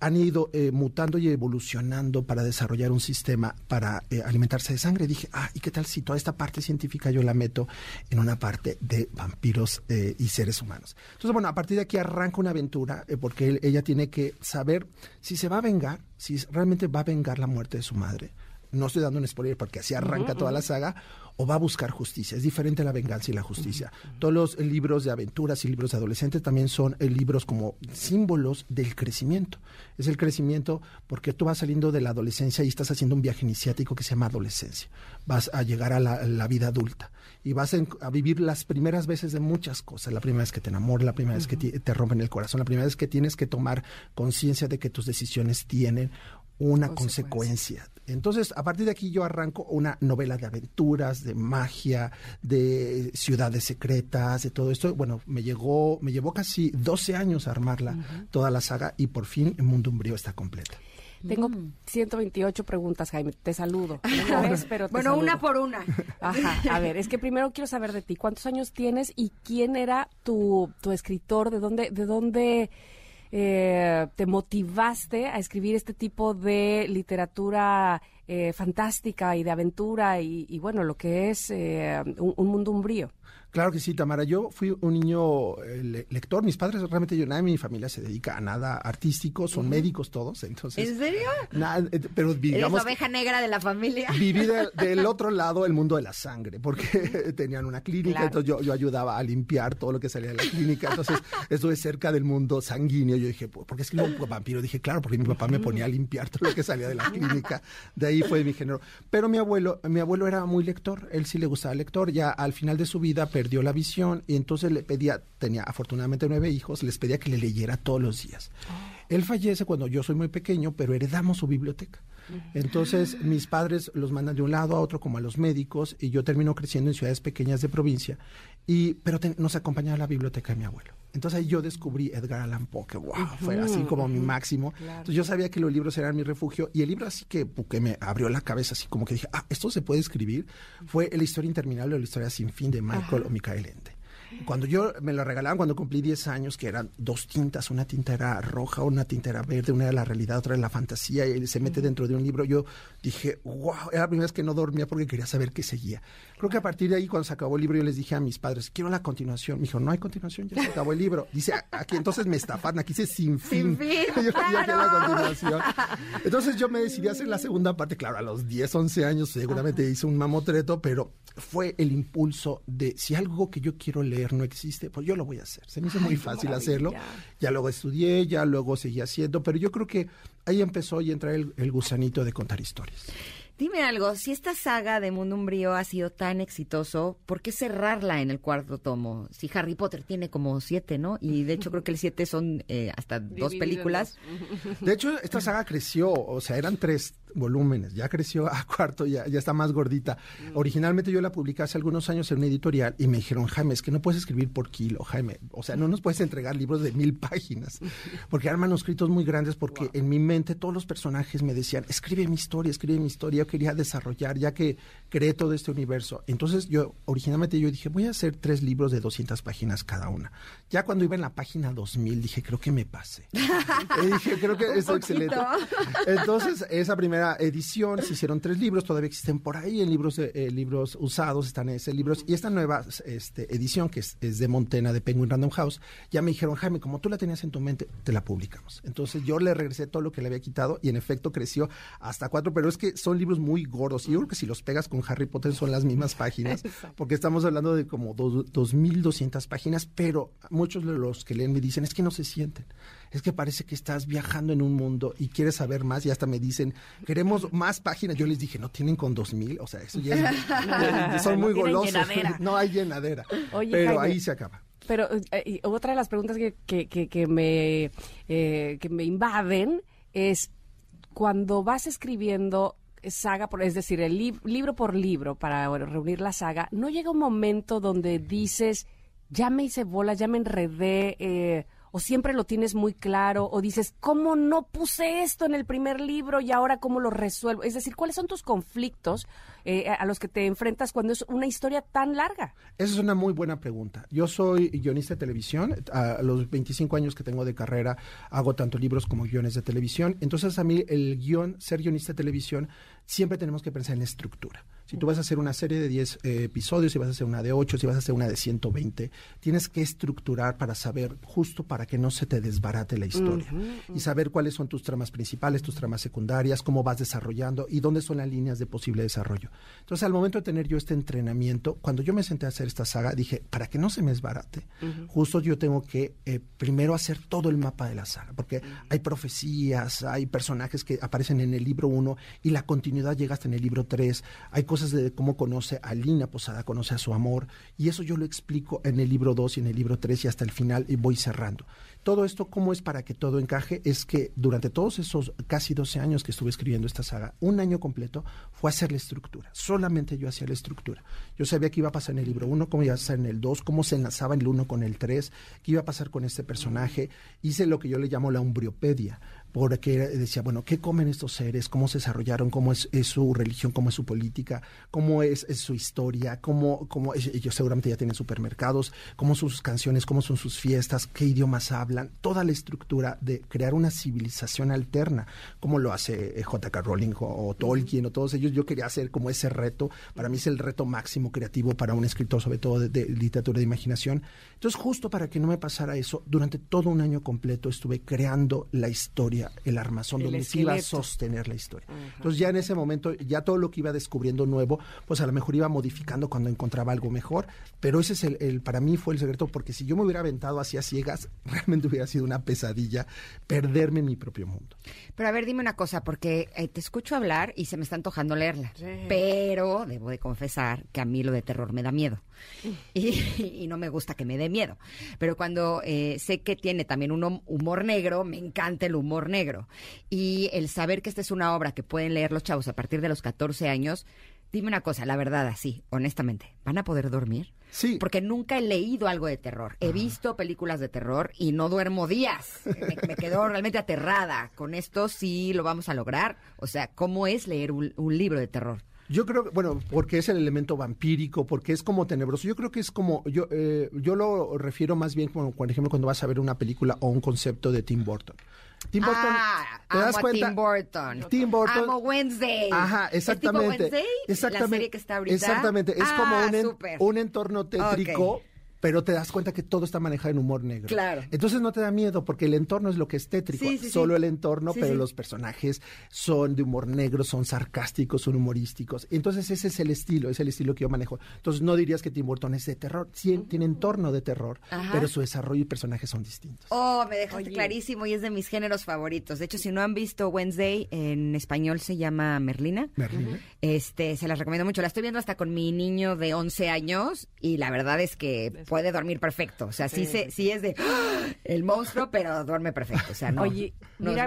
han ido eh, mutando y evolucionando para desarrollar un sistema para eh, alimentarse de sangre. Dije, ah, ¿y qué tal si toda esta parte científica yo la meto en una parte de vampiros eh, y seres humanos? Entonces, bueno, a partir de aquí arranca una aventura porque ella tiene que saber si se va a vengar, si realmente va a vengar la muerte de su madre. No estoy dando un spoiler porque así arranca toda la saga o va a buscar justicia. Es diferente la venganza y la justicia. Todos los libros de aventuras y libros de adolescentes también son eh, libros como símbolos del crecimiento. Es el crecimiento porque tú vas saliendo de la adolescencia y estás haciendo un viaje iniciático que se llama adolescencia. Vas a llegar a la, vida adulta y vas a, vivir las primeras veces de muchas cosas. La primera vez que te enamoras, la primera vez que te rompen el corazón, la primera vez que tienes que tomar conciencia de que tus decisiones tienen una consecuencia. Entonces, a partir de aquí yo arranco una novela de aventuras, de magia, de ciudades secretas, de todo esto. Bueno, me llegó, me llevó casi 12 años armarla, toda la saga, y por fin el Mundo Umbrío está completa. Tengo 128 mm. preguntas, Jaime. Te saludo. *laughs* bueno, una por una. Ajá. A ver, es que primero quiero saber de ti. ¿Cuántos años tienes y quién era tu, tu escritor? ¿De dónde, de dónde eh, te motivaste a escribir este tipo de literatura eh, fantástica y de aventura y, bueno, lo que es eh, un, mundo umbrío. Claro que sí, Tamara. Yo fui un niño eh, lector. Mis padres, realmente yo, nada de mi familia se dedica a nada artístico, son médicos todos, entonces... ¿En serio? Nada, eh, pero digamos... Eres oveja negra de la familia. Viví *laughs* del otro lado el mundo de la sangre, porque *laughs* tenían una clínica, entonces yo, yo, ayudaba a limpiar todo lo que salía de la clínica, entonces estuve cerca del mundo sanguíneo. Yo dije, ¿por qué escribo un vampiro? Dije, claro, porque mi papá me ponía a limpiar todo lo que salía de la clínica. De ahí fue mi género. Pero mi abuelo, mi abuelo era muy lector, él sí le gustaba lector, ya al final de su vida perdió la visión y entonces le pedía, tenía afortunadamente nueve hijos, les pedía que le leyera todos los días. Él fallece cuando yo soy muy pequeño, pero heredamos su biblioteca. Entonces, mis padres los mandan de un lado a otro, como a los médicos, y yo termino creciendo en ciudades pequeñas de provincia, y, pero nos acompañaba la biblioteca de mi abuelo. Entonces ahí yo descubrí Edgar Allan Poe, que wow, fue así como mi máximo. Entonces yo sabía que los libros eran mi refugio, y el libro así que, que me abrió la cabeza, así como que dije, ah, esto se puede escribir, fue La historia interminable o La historia sin fin de Michael o Michael Ende. Cuando yo me lo regalaban cuando cumplí 10 años, que eran dos tintas, una tinta era roja, una tinta era verde, una era la realidad, otra era la fantasía, y se mete dentro de un libro, yo dije, wow, era la primera vez que no dormía porque quería saber qué seguía. Creo que a partir de ahí, cuando se acabó el libro, yo les dije a mis padres, quiero la continuación. Me dijo, no hay continuación, ya se acabó el libro. Dice, aquí entonces me estafaron, aquí dice sin fin. Sin fin *laughs* yo quería la continuación. *laughs* Entonces yo me decidí a hacer la segunda parte, claro, a los 10, 11 años seguramente hice un mamotreto, pero fue el impulso de si algo que yo quiero leer no existe, pues yo lo voy a hacer. Se me hizo muy fácil hacerlo. Ya luego estudié, ya luego seguí haciendo, pero yo creo que ahí empezó y entra el, el gusanito de contar historias. Dime algo, si esta saga de Mundo Umbrío ha sido tan exitoso, ¿por qué cerrarla en el cuarto tomo? Si Harry Potter tiene como siete, ¿no? Y de hecho creo que el siete son eh, hasta dos películas. De hecho, esta saga creció, o sea, eran tres volúmenes, ya creció a *laughs* cuarto, ya, ya está más gordita. Mm. Originalmente yo la publiqué hace algunos años en una editorial y me dijeron, Jaime, es que no puedes escribir por kilo, Jaime. O sea, no nos puedes entregar libros de mil *laughs* páginas, porque eran manuscritos muy grandes, porque en mi mente todos los personajes me decían, escribe mi historia, escribe mi historia. Yo quería desarrollar, ya que creé todo este universo. Entonces yo, originalmente yo dije, voy a hacer tres libros de 200 páginas cada una. Ya cuando iba en la página 2000 dije, creo que me pasé. *laughs* y dije, creo que es excelente. *laughs* Entonces, esa primera edición, se hicieron tres libros, todavía existen por ahí en libros, eh, libros usados, están en ese libros. Y esta nueva este, edición, que es, de Montena, de Penguin Random House, ya me dijeron, Jaime, como tú la tenías en tu mente, te la publicamos. Entonces yo le regresé todo lo que le había quitado y en efecto creció hasta cuatro, pero es que son libros muy gordos. Y yo creo que si los pegas con Harry Potter son las mismas *laughs* páginas, porque estamos hablando de como dos, 2.200 páginas, pero muchos de los que leen me dicen, es que no se sienten es que parece que estás viajando en un mundo y quieres saber más y hasta me dicen, queremos más páginas. Yo les dije, no tienen con dos mil, o sea, eso ya es, *laughs* son muy golosos. *laughs* No hay llenadera. pero ahí se acaba. Pero eh, otra de las preguntas que, que, me, eh, que me invaden es cuando vas escribiendo saga, por, es decir, el libro por libro para reunir la saga, ¿no llega un momento donde dices, ya me hice bola, ya me enredé, eh, o siempre lo tienes muy claro o dices, ¿cómo no puse esto en el primer libro y ahora cómo lo resuelvo? Es decir, ¿cuáles son tus conflictos eh, a los que te enfrentas cuando es una historia tan larga? Esa es una muy buena pregunta. Yo soy guionista de televisión. A los 25 años que tengo de carrera hago tanto libros como guiones de televisión. Entonces a mí el guion, ser guionista de televisión, siempre tenemos que pensar en estructura. Si tú vas a hacer una serie de 10 eh, episodios, si vas a hacer una de 8, si vas a hacer una de 120, tienes que estructurar para saber justo para que no se te desbarate la historia y saber cuáles son tus tramas principales, tus tramas secundarias, cómo vas desarrollando y dónde son las líneas de posible desarrollo. Entonces, al momento de tener yo este entrenamiento, cuando yo me senté a hacer esta saga, dije, para que no se me desbarate, justo yo tengo que eh, primero hacer todo el mapa de la saga, porque hay profecías, hay personajes que aparecen en el libro 1 y la continuidad llega hasta en el libro 3, hay cosas de cómo conoce a Lina Posada, conoce a su amor, y eso yo lo explico en el libro 2 y en el libro 3 y hasta el final y voy cerrando. Todo esto, ¿cómo es para que todo encaje? Es que durante todos esos casi 12 años que estuve escribiendo esta saga, un año completo fue hacer la estructura. Solamente yo hacía la estructura. Yo sabía qué iba a pasar en el libro 1, cómo iba a pasar en el 2, cómo se enlazaba el 1 con el 3, qué iba a pasar con este personaje. Hice lo que yo le llamo la umbriopedia porque decía, bueno, ¿qué comen estos seres? ¿Cómo se desarrollaron? ¿Cómo es, su religión? ¿Cómo es su política? ¿Cómo es, su historia? ¿Cómo, cómo ellos seguramente ya tienen supermercados? ¿Cómo son sus canciones? ¿Cómo son sus fiestas? ¿Qué idiomas hablan? Toda la estructura de crear una civilización alterna, como lo hace eh, J.K. Rowling o, Tolkien o todos ellos. Yo quería hacer como ese reto. Para mí es el reto máximo creativo para un escritor, sobre todo de literatura de imaginación. Entonces, justo para que no me pasara eso, durante todo un año completo estuve creando la historia el armazón donde se iba a sostener la historia. Entonces ya en ese momento, ya todo lo que iba descubriendo nuevo, pues a lo mejor iba modificando cuando encontraba algo mejor, pero ese es el, para mí fue el secreto, porque si yo me hubiera aventado hacia ciegas, *laughs* realmente hubiera sido una pesadilla perderme en mi propio mundo. Pero a ver, dime una cosa, porque eh, te escucho hablar y se me está antojando leerla. Pero debo de confesar que a mí lo de terror me da miedo. *laughs* Y, no me gusta que me dé miedo. Pero cuando eh, sé que tiene también un humor negro, me encanta el humor negro. Y el saber que esta es una obra que pueden leer los chavos a partir de los 14 años, dime una cosa, la verdad, así, honestamente, ¿van a poder dormir? Sí. Porque nunca he leído algo de terror. He visto películas de terror y no duermo días. Me, quedo realmente aterrada. Con esto sí lo vamos a lograr. O sea, ¿cómo es leer un, libro de terror? Yo creo bueno, porque es el elemento vampírico, porque es como tenebroso. Yo creo que es como, yo, eh, yo lo refiero más bien como, por ejemplo, cuando vas a ver una película o un concepto de Tim Burton. Tim Burton. Ah, ¿te das cuenta? Tim Burton. Tim Burton. Amo Wednesday. Ajá, exactamente. ¿Es tipo Wednesday? Exactamente. La serie que está ahorita. Exactamente. Es como ah, un entorno tétrico pero te das cuenta que todo está manejado en humor negro. Claro. Entonces no te da miedo porque el entorno es lo que es tétrico, solo el entorno, pero los personajes son de humor negro, son sarcásticos, son humorísticos. Entonces ese es el estilo, es el estilo que yo manejo. Entonces no dirías que Tim Burton es de terror, sí, tiene entorno de terror, pero su desarrollo y personajes son distintos. Oh, me dejaste clarísimo y es de mis géneros favoritos. De hecho, si no han visto Wednesday, en español se llama Merlina. Merlina. Este, se las recomiendo mucho. La estoy viendo hasta con mi niño de 11 años y la verdad es que puede dormir perfecto. O sea, sí, se, sí es de ¡ah! el monstruo, pero duerme perfecto. O sea, no. Oye, mira,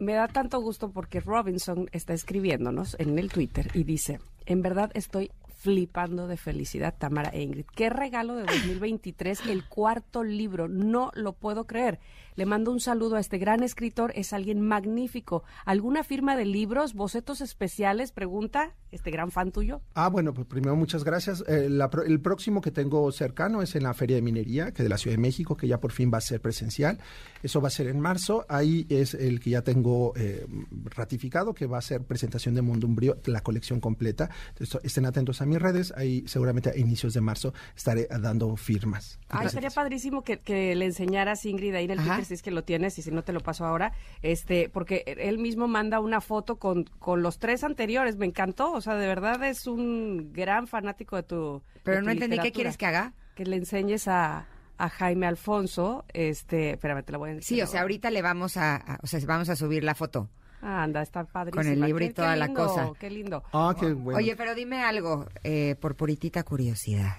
me, da tanto gusto porque Robinson está escribiéndonos en el Twitter y dice: En verdad estoy flipando de felicidad, Tamara e Ingrid. Qué regalo de 2023, el cuarto libro. No lo puedo creer. Le mando un saludo a este gran escritor, es alguien magnífico. ¿Alguna firma de libros, bocetos especiales? Pregunta este gran fan tuyo. Ah, bueno, pues primero muchas gracias. Eh, el próximo que tengo cercano es en la Feria de Minería, que de la Ciudad de México, que ya por fin va a ser presencial. Eso va a ser en marzo. Ahí es el que ya tengo eh, ratificado, que va a ser presentación de Mundo Umbrío, la colección completa. Entonces, estén atentos a mis redes. Ahí seguramente a inicios de marzo estaré dando firmas. Ah, sería padrísimo que, le enseñaras, Ingrid, ahí en el Twitter si es que lo tienes y si no te lo paso ahora, este, porque él mismo manda una foto con, con los tres anteriores, me encantó, o sea, de verdad es un gran fanático de tu Pero no entendí qué quieres que haga. Que le enseñes a, Jaime Alfonso, este, espérame, te la voy a enseñar. Sí, o sea, ahorita le vamos a, o sea, vamos a subir la foto. Ah, anda, está padrísimo. Con el libro y toda la cosa. Qué lindo. Ah, qué bueno. Oye, pero dime algo, eh, por puritita curiosidad.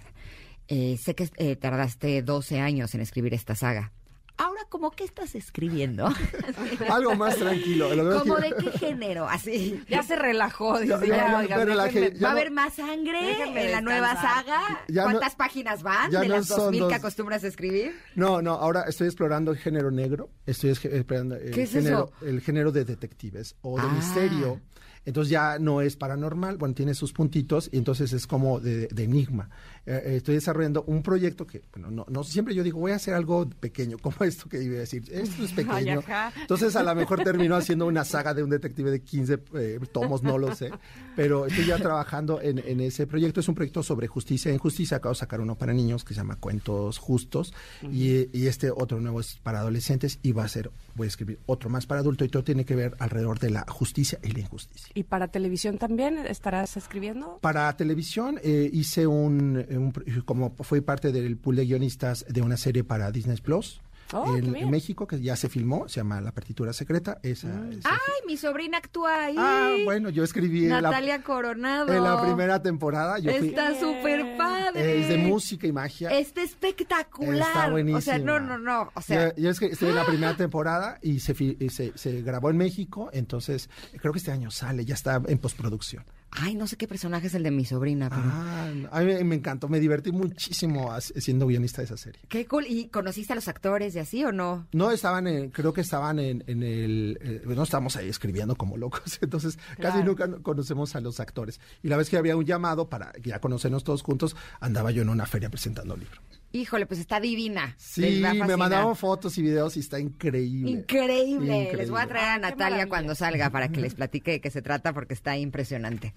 Eh, sé que eh, tardaste 12 años en escribir esta saga. Ahora, ¿cómo qué estás escribiendo? *laughs* Algo más tranquilo. ¿Cómo de qué género? Así. Ya se relajó. ¿Va a haber más sangre en la nueva saga? ¿Cuántas páginas van de las dos mil que acostumbras a escribir? No, no, ahora estoy explorando el género negro. Estoy explorando el, género, el género de detectives o de ah. misterio. Entonces ya no es paranormal, bueno, tiene sus puntitos y entonces es como de enigma. Eh, eh, estoy desarrollando un proyecto que, bueno, no, no siempre yo digo, voy a hacer algo pequeño, *laughs* como esto que iba a decir, esto es *laughs* pequeño. Entonces a lo mejor *laughs* termino haciendo una saga de un detective de 15 eh, tomos, no lo sé, pero estoy ya trabajando en, en, ese proyecto. Es un proyecto sobre justicia en justicia. Acabo de sacar uno para niños que se llama Cuentos Justos y, y, este otro nuevo es para adolescentes y va a ser, voy a escribir otro más para adultos y todo tiene que ver alrededor de la justicia y la injusticia. ¿Y para televisión también estarás escribiendo? Para televisión hice un como fue parte del pool de guionistas de una serie para Disney Plus. Oh, en, México, que ya se filmó, se llama La Partitura Secreta. Esa, mm. ¡Ay, mi sobrina actúa ahí! Ah, bueno, yo escribí Natalia Coronado. En la primera temporada. Yo Está súper padre. Es de música y magia. Está espectacular. Está buenísimo. O sea, no, no, no. O sea... Yo, es que estoy en la primera temporada y se, se, se grabó en México, entonces creo que este año sale, ya está en postproducción. Ay, no sé qué personaje es el de mi sobrina, pero... Ah, a mí me encantó, me divertí muchísimo siendo guionista de esa serie. Qué cool. ¿Y conociste a los actores y así o no? No, estaban en, creo que estaban en, el... Eh, no estábamos ahí escribiendo como locos, *laughs* entonces casi nunca conocemos a los actores. Y la vez que había un llamado para ya conocernos todos juntos, andaba yo en una feria presentando un libro. Híjole, pues está divina. Sí, me mandaban fotos y videos y está increíble. increíble. Les voy a traer a Natalia cuando salga para que les *laughs* platique de qué se trata porque está impresionante.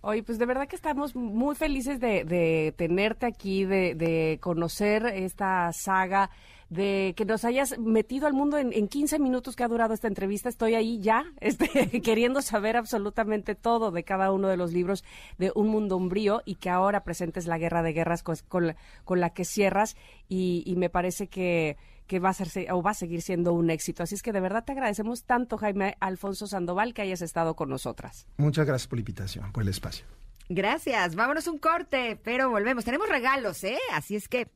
Oye, pues de verdad que estamos muy felices de, tenerte aquí, de, de conocer esta saga de que nos hayas metido al mundo en, en 15 minutos que ha durado esta entrevista. Estoy ahí ya, *laughs* este, queriendo saber absolutamente todo de cada uno de los libros de Un Mundo Umbrío y que ahora presentes la Guerra de Guerras con, con, la, que cierras y, y me parece que que va a ser o va a seguir siendo un éxito. Así es que de verdad te agradecemos tanto, Jaime Alfonso Sandoval, que hayas estado con nosotras. Muchas gracias por la invitación, por el espacio. Gracias. Vámonos un corte, pero volvemos. Tenemos regalos, ¿eh? Así es que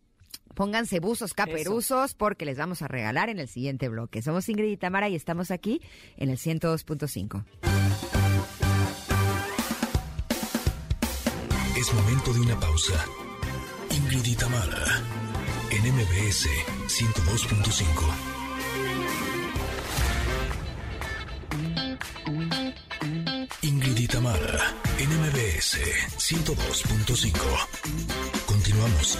pónganse buzos caperuzos porque les vamos a regalar en el siguiente bloque. Somos Ingrid y Tamara y estamos aquí en el 102.5. Es momento de una pausa. Ingrid y Tamara en MBS 102.5. Ingrid y Tamara, NMBS 102.5. Continuamos.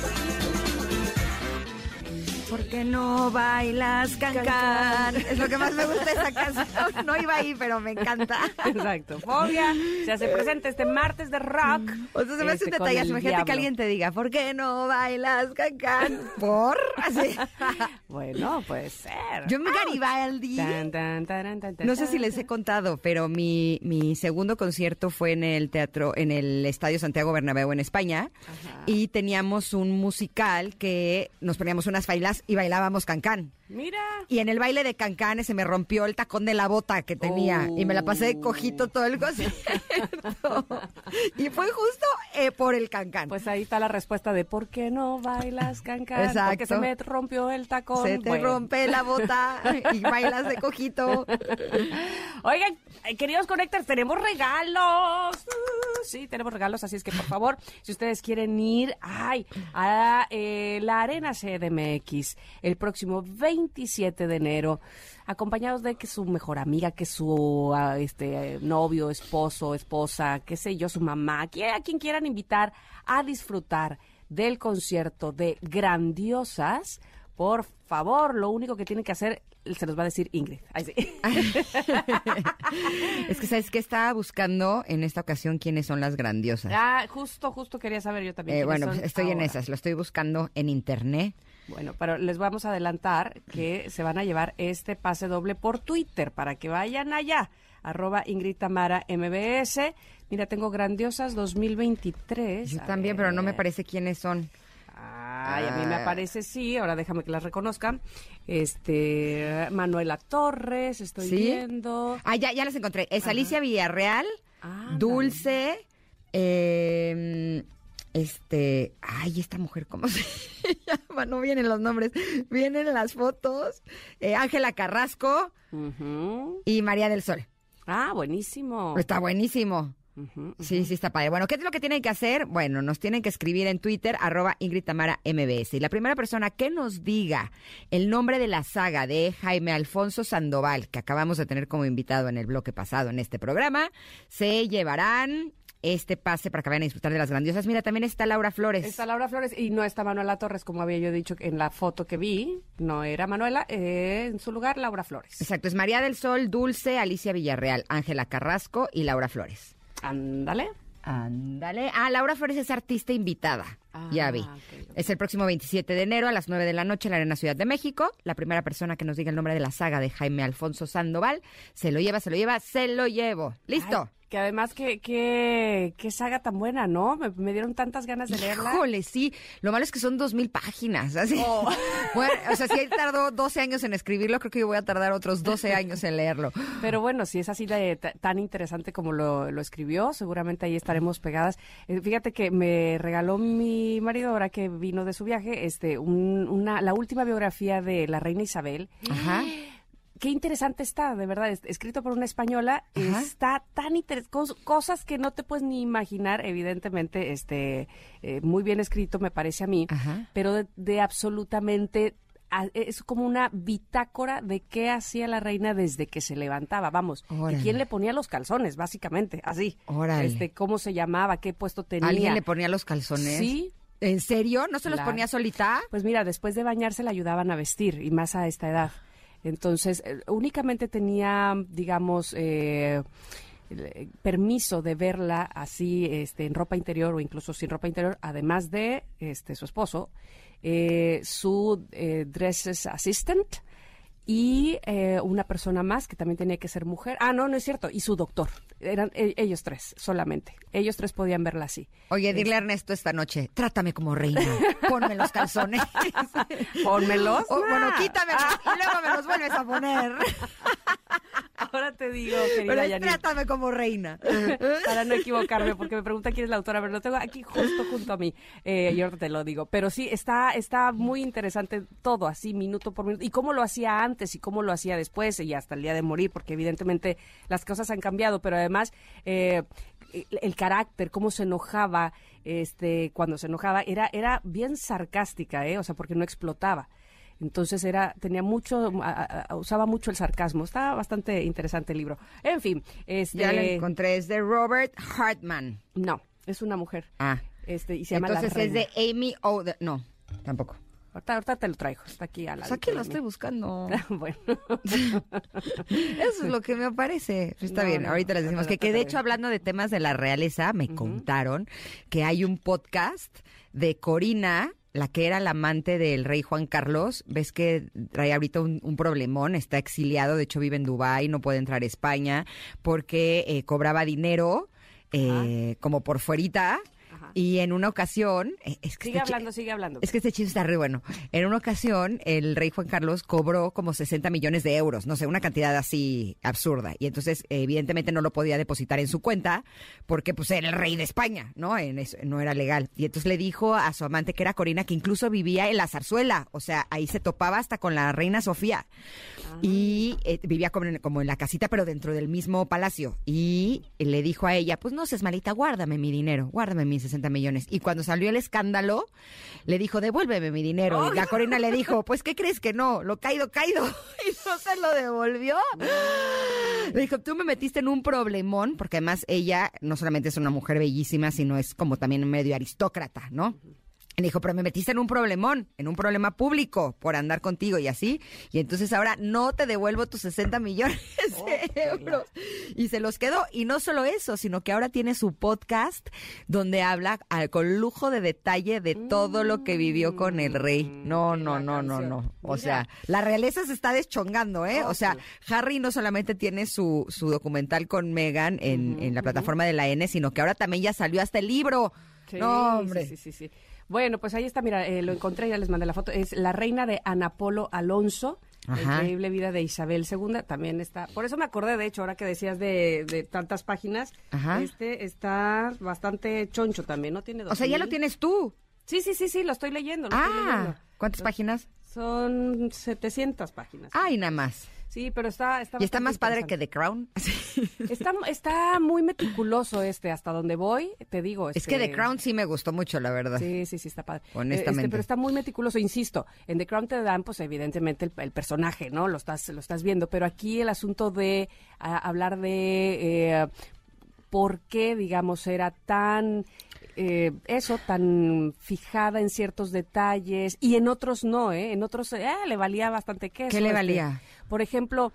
¿Por qué no bailas cancan? Es lo que más me gusta de esa canción. No iba ahí, pero me encanta. Exacto. Fobia se hace presente este martes de rock. O sea, se me hace un este, detalle. Imagínate que alguien te diga, ¿por qué no bailas cancan? ¿Por? Así. *laughs* Bueno, puede ser. Yo me Garibaldi. no sé si les he contado, pero mi, mi segundo concierto fue en el teatro, en el Estadio Santiago Bernabéu en España. Y teníamos un musical que nos poníamos unas failas y bailábamos cancán. Mira. Y en el baile de cancanes se me rompió el tacón de la bota que tenía y me la pasé de cojito todo el concierto. *laughs* y fue justo eh, por el cancán. Pues ahí está la respuesta de ¿por qué no bailas cancán? Exacto. Porque se me rompió el tacón. Se te rompe la bota y bailas de cojito. *laughs* Oigan, eh, queridos conectores, tenemos regalos. Uh, sí, tenemos regalos, así es que por favor, si ustedes quieren ir ay, a eh, la Arena CDMX el próximo 20 27 de enero, acompañados de que su mejor amiga, que su ah, este novio, esposo, esposa, qué sé yo, su mamá, a quien quieran invitar a disfrutar del concierto de Grandiosas, por favor, lo único que tienen que hacer se los va a decir Ingrid. *laughs* es que sabes que estaba buscando en esta ocasión quiénes son las grandiosas. Ah, justo, justo quería saber yo también. Eh, bueno, estoy en esas, lo estoy buscando en internet. Bueno, pero les vamos a adelantar que se van a llevar este pase doble por Twitter para que vayan allá. Arroba Ingrid Tamara MBS. Mira, tengo grandiosas 2023. Yo también, pero no me parece quiénes son. Ay, a mí me ah. aparece sí, ahora déjame que las reconozcan. Este, Manuela Torres, estoy viendo. Ah, ya, ya las encontré. Es Alicia Villarreal, Dulce, eh, este, ay, esta mujer, ¿cómo *laughs* se llama? No vienen los nombres, vienen las fotos. Eh, Ángela Carrasco y María del Sol. Ah, buenísimo. Está buenísimo. Sí, sí, está padre. Bueno, ¿qué es lo que tienen que hacer? Bueno, nos tienen que escribir en Twitter, arroba Ingrid Tamara MBS. Y la primera persona que nos diga el nombre de la saga de Jaime Alfonso Sandoval, que acabamos de tener como invitado en el bloque pasado en este programa, se llevarán este pase para que vayan a disfrutar de las grandiosas. Mira, también está Laura Flores. Está Laura Flores y no está Manuela Torres, como había yo dicho en la foto que vi. No era Manuela, eh, en su lugar Laura Flores. Exacto, es María del Sol, Dulce, Alicia Villarreal, Ángela Carrasco y Laura Flores. Ándale. Ándale. Ah, Laura Flores es artista invitada. ya ah, vi. Es el próximo 27 de enero a las 9 de la noche en la Arena Ciudad de México. La primera persona que nos diga el nombre de la saga de Jaime Alfonso Sandoval se lo lleva, se lo lleva, se lo llevo. ¿Listo? Que además, que, que, que saga tan buena, ¿no? Me, dieron tantas ganas de leerla. Híjole, sí. Lo malo es que son dos mil páginas. Así. Oh. *laughs* Bueno, o sea, si él tardó 12 años en escribirlo, creo que yo voy a tardar otros 12 años en leerlo. Pero bueno, si es así de, tan interesante como lo, lo, escribió, seguramente ahí estaremos pegadas. Eh, fíjate que me regaló mi marido, ahora que vino de su viaje, este, una, la última biografía de la reina Isabel. Ajá *gasps* qué interesante está, de verdad, escrito por una española, está tan interesante, cosas que no te puedes ni imaginar, evidentemente, este, eh, muy bien escrito me parece a mí, pero de, absolutamente es como una bitácora de qué hacía la reina desde que se levantaba, vamos, y quién le ponía los calzones, básicamente, así. Este, cómo se llamaba, qué puesto tenía. ¿Alguien le ponía los calzones? Sí. ¿En serio? ¿No se los ponía solita? Pues mira, después de bañarse la ayudaban a vestir, y más a esta edad. Entonces, eh, únicamente tenía, digamos, eh, permiso de verla así este, en ropa interior o incluso sin ropa interior, además de este, su esposo, eh, su dresses assistant y eh, una persona más que también tenía que ser mujer. Ah, no, no es cierto. Y su doctor. Eran e- ellos tres solamente. Ellos tres podían verla así. Oye, dile a Ernesto esta noche, trátame como reina, *laughs* ponme los calzones. *laughs* Pónmelos. O, bueno, quítamelos y luego me los vuelves a poner. *laughs* Ahora te digo, querida Pero trátame como reina. *laughs* para no equivocarme, porque me pregunta quién es la autora, pero lo tengo aquí justo junto a mí. Eh, y ahorita te lo digo. Pero sí, está, está muy interesante todo, así, minuto por minuto. Y cómo lo hacía antes y cómo lo hacía después y hasta el día de morir, porque evidentemente las cosas han cambiado, pero además eh, el, el carácter, cómo se enojaba, este, cuando se enojaba, era, era bien sarcástica, ¿eh? O sea, porque no explotaba. Entonces era, tenía mucho, a- a- usaba mucho el sarcasmo. Está bastante interesante el libro. En fin, este, Ya lo encontré, es de Robert Hartman. no, es una mujer. Ah, Este, y se llama La entonces es Reina. de Amy O. No, tampoco. Ahorita, ahorita te lo traigo, está aquí a la. Pues aquí lo estoy buscando. *laughs* bueno, *laughs* Eso es lo que me aparece. Está No, bien, no, ahorita les decimos que, que de hecho hablando de temas de la realeza, me contaron que hay un podcast de Corina, la que era la amante del rey Juan Carlos. Ves que trae ahorita un, un problemón, está exiliado, de hecho vive en Dubái, no puede entrar a España porque eh, cobraba dinero eh, como por fuerita. Y en una ocasión, eh, es que sigue este hablando, sigue hablando. es que este chiste está re bueno. En una ocasión, el rey Juan Carlos cobró como 60 millones de euros, no sé, una cantidad así absurda. Y entonces, evidentemente, no lo podía depositar en su cuenta porque, pues, era el rey de España, ¿no? En eso, no era legal. Y entonces le dijo a su amante, que era Corina, que incluso vivía en la zarzuela. O sea, ahí se topaba hasta con la reina Sofía. Y eh, vivía como en, como en la casita, pero dentro del mismo palacio. Y le dijo a ella, pues no seas malita, guárdame mi dinero, guárdame mis 60 millones. Y cuando salió el escándalo, le dijo, devuélveme mi dinero. Y la Corina le dijo, pues ¿qué crees que no? Lo caído, caído. *laughs* Y no se lo devolvió. Le dijo, tú me metiste en un problemón, porque además ella no solamente es una mujer bellísima, sino es como también medio aristócrata, ¿no? Y le dijo, pero me metiste en un problemón, en un problema público por andar contigo y así. Y entonces ahora no te devuelvo tus 60 millones de euros. Y se los quedó. Y no solo eso, sino que ahora tiene su podcast donde habla al- con lujo de detalle de todo lo que vivió con el rey. No, no, no, no, no. O Mira. sea, la realeza se está deschongando, ¿eh? O sea, Harry no solamente tiene su, su documental con Meghan en, en la plataforma de la N, sino que ahora también ya salió hasta el libro. Sí, no, hombre. Sí, sí, sí, sí. Bueno, pues ahí está, mira, eh, lo encontré, ya les mandé la foto. Es la reina de Anapolo Alonso. La Ajá. increíble vida de Isabel II también está. Por eso me acordé, de hecho, ahora que decías de, de tantas páginas, Ajá. este está bastante choncho también, ¿no? Tiene O sea, ya lo 2000. tienes tú. Sí, sí, sí, sí, lo estoy leyendo. Lo estoy leyendo. Ah, ¿cuántas páginas? Son 700 páginas. Ay, nada más. Sí, pero está... está Y está más padre que. The Crown. *laughs* Está, está muy meticuloso este, hasta donde voy, te digo. Es que este- The Crown sí me gustó mucho, la verdad. Sí, sí, sí, está padre. Honestamente. Este, pero está muy meticuloso, insisto. En The Crown te dan, pues, evidentemente, el, el personaje, ¿no? Lo estás, lo estás viendo. Pero aquí el asunto de hablar de eh, por qué, digamos, era tan. eh, eso, tan fijada en ciertos detalles y en otros no, ¿eh? En otros eh, le valía bastante queso. ¿Qué le este. valía? Por ejemplo,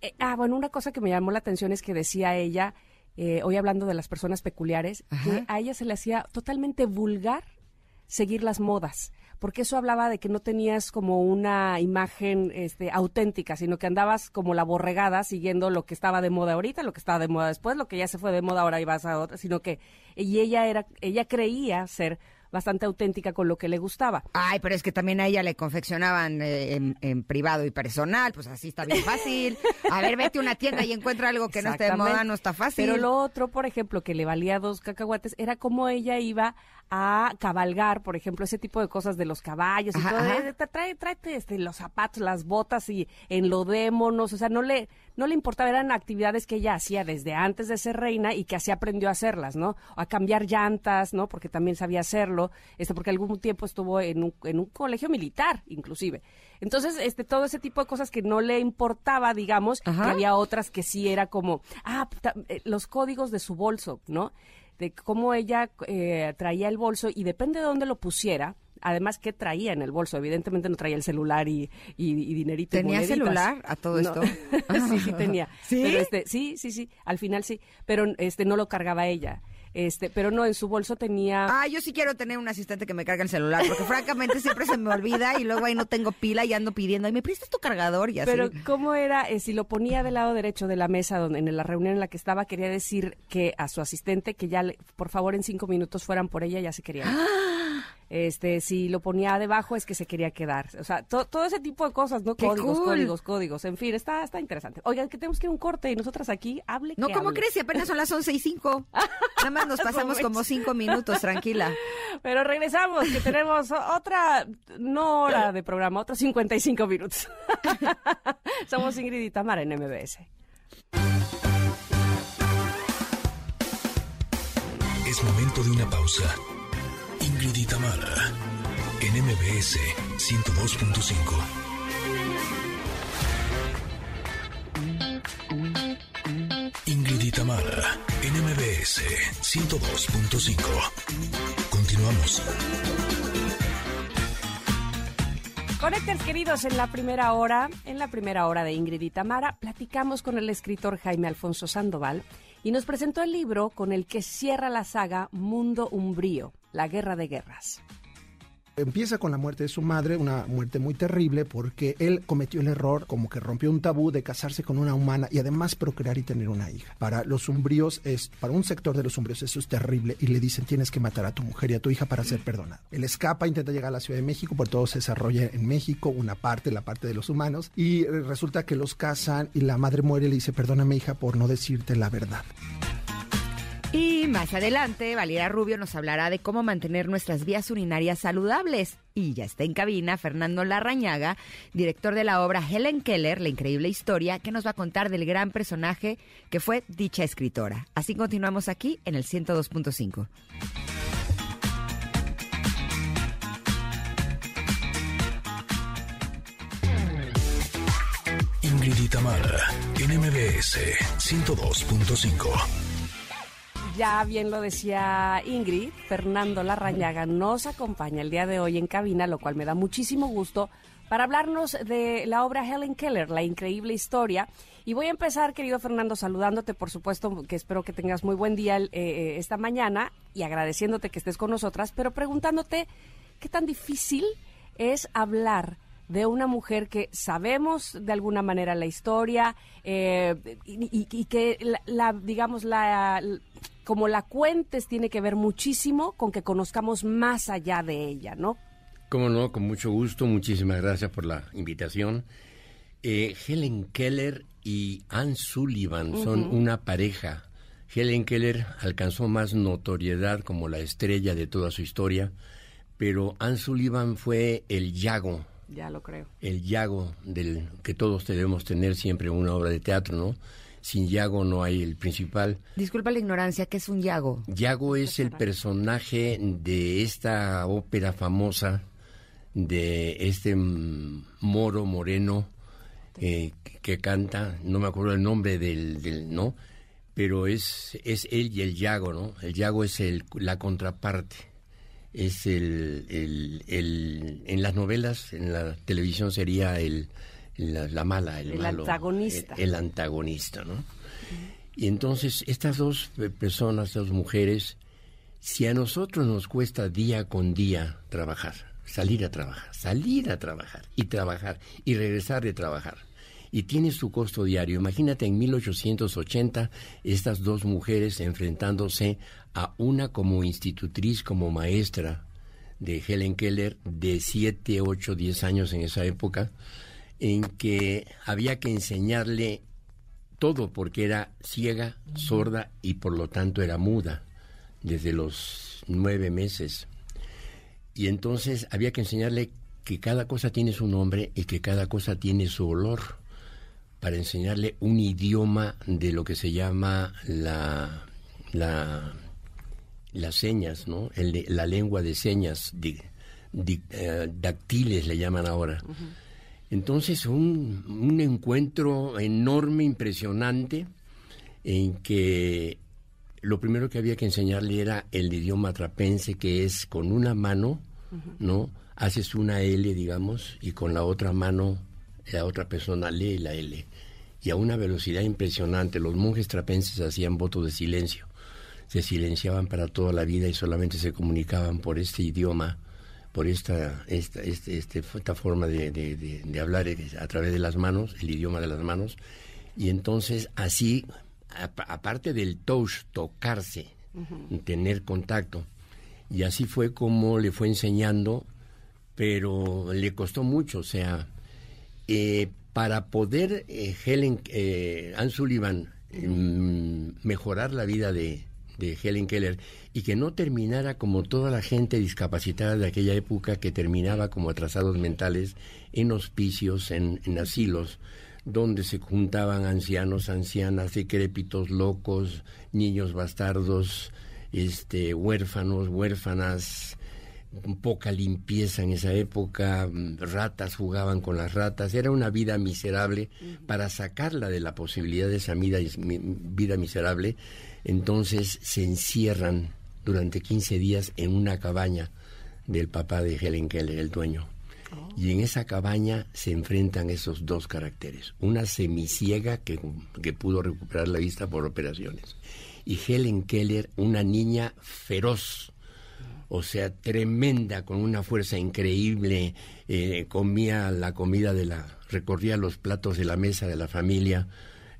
eh, ah, bueno, una cosa que me llamó la atención es que decía ella, eh, hoy hablando de las personas peculiares, Ajá. que a ella se le hacía totalmente vulgar seguir las modas, porque eso hablaba de que no tenías como una imagen este, auténtica, sino que andabas como la borregada siguiendo lo que estaba de moda ahorita, lo que estaba de moda después, lo que ya se fue de moda ahora y vas a otra, sino que y ella era, ella creía ser bastante auténtica con lo que le gustaba. Ay, pero es que también a ella le confeccionaban eh, en, en privado y personal, pues así está bien fácil. A ver, vete a una tienda y encuentra algo que no esté de moda, no está fácil. Pero lo otro, por ejemplo, que le valía dos cacahuates, era como ella iba a cabalgar, por ejemplo, ese tipo de cosas de los caballos y Ajá, todo. ajá. eh, tra- Trae, tráete este, los zapatos, las botas y enlodémonos. O sea, no le, no le importaba, eran actividades que ella hacía desde antes de ser reina y que así aprendió a hacerlas, ¿no? A cambiar llantas, ¿no? Porque también sabía hacerlo, este, porque algún tiempo estuvo en un, en un colegio militar, inclusive. Entonces, este, todo ese tipo de cosas que no le importaba, digamos, que había otras que sí era como, ah, eh, los códigos de su bolso, ¿no? De cómo ella eh, traía el bolso y depende de dónde lo pusiera. Además, ¿qué traía en el bolso? Evidentemente no traía el celular y, y, y dinerito. ¿Tenía celular a todo No. esto? *laughs* sí, sí tenía. *laughs* ¿Sí? Pero este, sí, sí, sí. Al final sí. Pero este no lo cargaba ella. Este, pero no, en su bolso tenía... Ah, yo sí quiero tener un asistente que me cargue el celular, porque francamente siempre se me olvida y luego ahí no tengo pila y ando pidiendo, y me prestas tu cargador y así. Pero ¿cómo era? Eh, si lo ponía del lado derecho de la mesa, donde en la reunión en la que estaba, quería decir que a su asistente que ya, por favor, en cinco minutos fueran por ella, ya se quería. Este, si lo ponía debajo es que se quería quedar. O sea, todo ese tipo de cosas, ¿no? Códigos, códigos, códigos. En fin, está, está interesante. Oigan, que tenemos que ir a un corte y nosotras aquí, hable No, ¿cómo hable. crees? Si apenas son las once y cinco. Nada más nos *laughs* pasamos como cinco minutos, tranquila. Pero regresamos, que tenemos otra, no hora de programa, otros 55 minutos. *laughs* Somos Ingrid y Tamara en MBS. Es momento de una pausa. Ingrid y en MBS 102.5. Ingrid y Tamara en MBS 102.5. Continuamos. Conectores queridos, en la primera hora, en la primera hora de Ingrid y Tamara, platicamos con el escritor Jaime Alfonso Sandoval y nos presentó el libro con el que cierra la saga Mundo Umbrío, la guerra de guerras. Empieza con la muerte de su madre, una muerte muy terrible porque él cometió el error, como que rompió un tabú de casarse con una humana y además procrear y tener una hija. Para los umbríos, es, para un sector de los umbríos eso es terrible y le dicen tienes que matar a tu mujer y a tu hija para ser perdonado. Él escapa, intenta llegar a la Ciudad de México, por todo se desarrolla en México, una parte, la parte de los humanos, y resulta que los casan y la madre muere y le dice perdóname hija por no decirte la verdad. Y más adelante, Valeria Rubio nos hablará de cómo mantener nuestras vías urinarias saludables. Y ya está en cabina Fernando Larrañaga, director de la obra Helen Keller, La increíble historia, que nos va a contar del gran personaje que fue dicha escritora. Así continuamos aquí en el 102.5. Ingrid y Tamara en MBS 102.5. Ya bien lo decía Ingrid, Fernando Larrañaga nos acompaña el día de hoy en cabina, lo cual me da muchísimo gusto para hablarnos de la obra Helen Keller, La increíble historia. Y voy a empezar, querido Fernando, saludándote, por supuesto, que espero que tengas muy buen día eh, esta mañana y agradeciéndote que estés con nosotras, pero preguntándote qué tan difícil es hablar de una mujer que sabemos de alguna manera la historia eh, y, y, que la, la digamos la como la cuentes tiene que ver muchísimo con que conozcamos más allá de ella, ¿no? Cómo no, con mucho gusto, muchísimas gracias por la invitación. Eh, Helen Keller y Anne Sullivan son una pareja. Helen Keller alcanzó más notoriedad como la estrella de toda su historia, pero Anne Sullivan fue el yago. Ya lo creo. El yago del que todos debemos tener siempre en una obra de teatro, ¿no? sin Yago no hay el principal. Disculpa la ignorancia, ¿qué es un Yago? Yago es el personaje de esta ópera famosa de este moro moreno eh, que canta, no me acuerdo el nombre del, del, ¿no? Pero es, es él y el Yago, ¿no? El Yago es el, la contraparte. Es el, el, el, en las novelas, en la televisión sería el, la, la, mala, el, el malo, antagonista. El, el, antagonista, ¿no? Y entonces estas dos personas, dos mujeres, si a nosotros nos cuesta día con día trabajar, salir a trabajar, salir a trabajar y trabajar y regresar de trabajar, y tiene su costo diario, imagínate en 1880 estas dos mujeres enfrentándose a una como institutriz, como maestra de Helen Keller de 7, 8, 10 años en esa época, en que había que enseñarle todo porque era ciega, sorda y por lo tanto era muda desde los nueve meses. Y entonces había que enseñarle que cada cosa tiene su nombre y que cada cosa tiene su olor para enseñarle un idioma de lo que se llama la, la las señas, ¿no? El, la lengua de señas, di, di, uh, dactiles le llaman ahora. Uh -huh. Entonces, un, un, encuentro enorme, impresionante, en que lo primero que había que enseñarle era el idioma trapense, que es con una mano, uh -huh. ¿no? Haces una L, digamos, y con la otra mano la otra persona lee la L. Y a una velocidad impresionante. Los monjes trapenses hacían voto de silencio. se silenciaban para toda la vida y solamente se comunicaban por este idioma, por esta, esta, este, este esta forma de, de, hablar a través de las manos, el idioma de las manos. Y entonces así, aparte del touch, tocarse, tener contacto, y así fue como le fue enseñando, pero le costó mucho, o sea, eh, para poder eh, Helen, eh, Anne Sullivan mm, mejorar la vida de, Helen Keller y que no terminara como toda la gente discapacitada de aquella época que terminaba como atrasados mentales en hospicios, en, en asilos, donde se juntaban ancianos, ancianas, decrépitos, locos, niños bastardos, este, huérfanos, huérfanas, poca limpieza en esa época, ratas jugaban con las ratas, era una vida miserable. Para sacarla de la posibilidad de esa vida, vida miserable, entonces se encierran durante 15 días en una cabaña del papá de Helen Keller, el dueño. Oh. Y en esa cabaña se enfrentan esos dos caracteres. Una semiciega que, que pudo recuperar la vista por operaciones y Helen Keller, una niña feroz, o sea, tremenda, con una fuerza increíble, eh, comía la comida de la, recorría los platos de la mesa de la familia,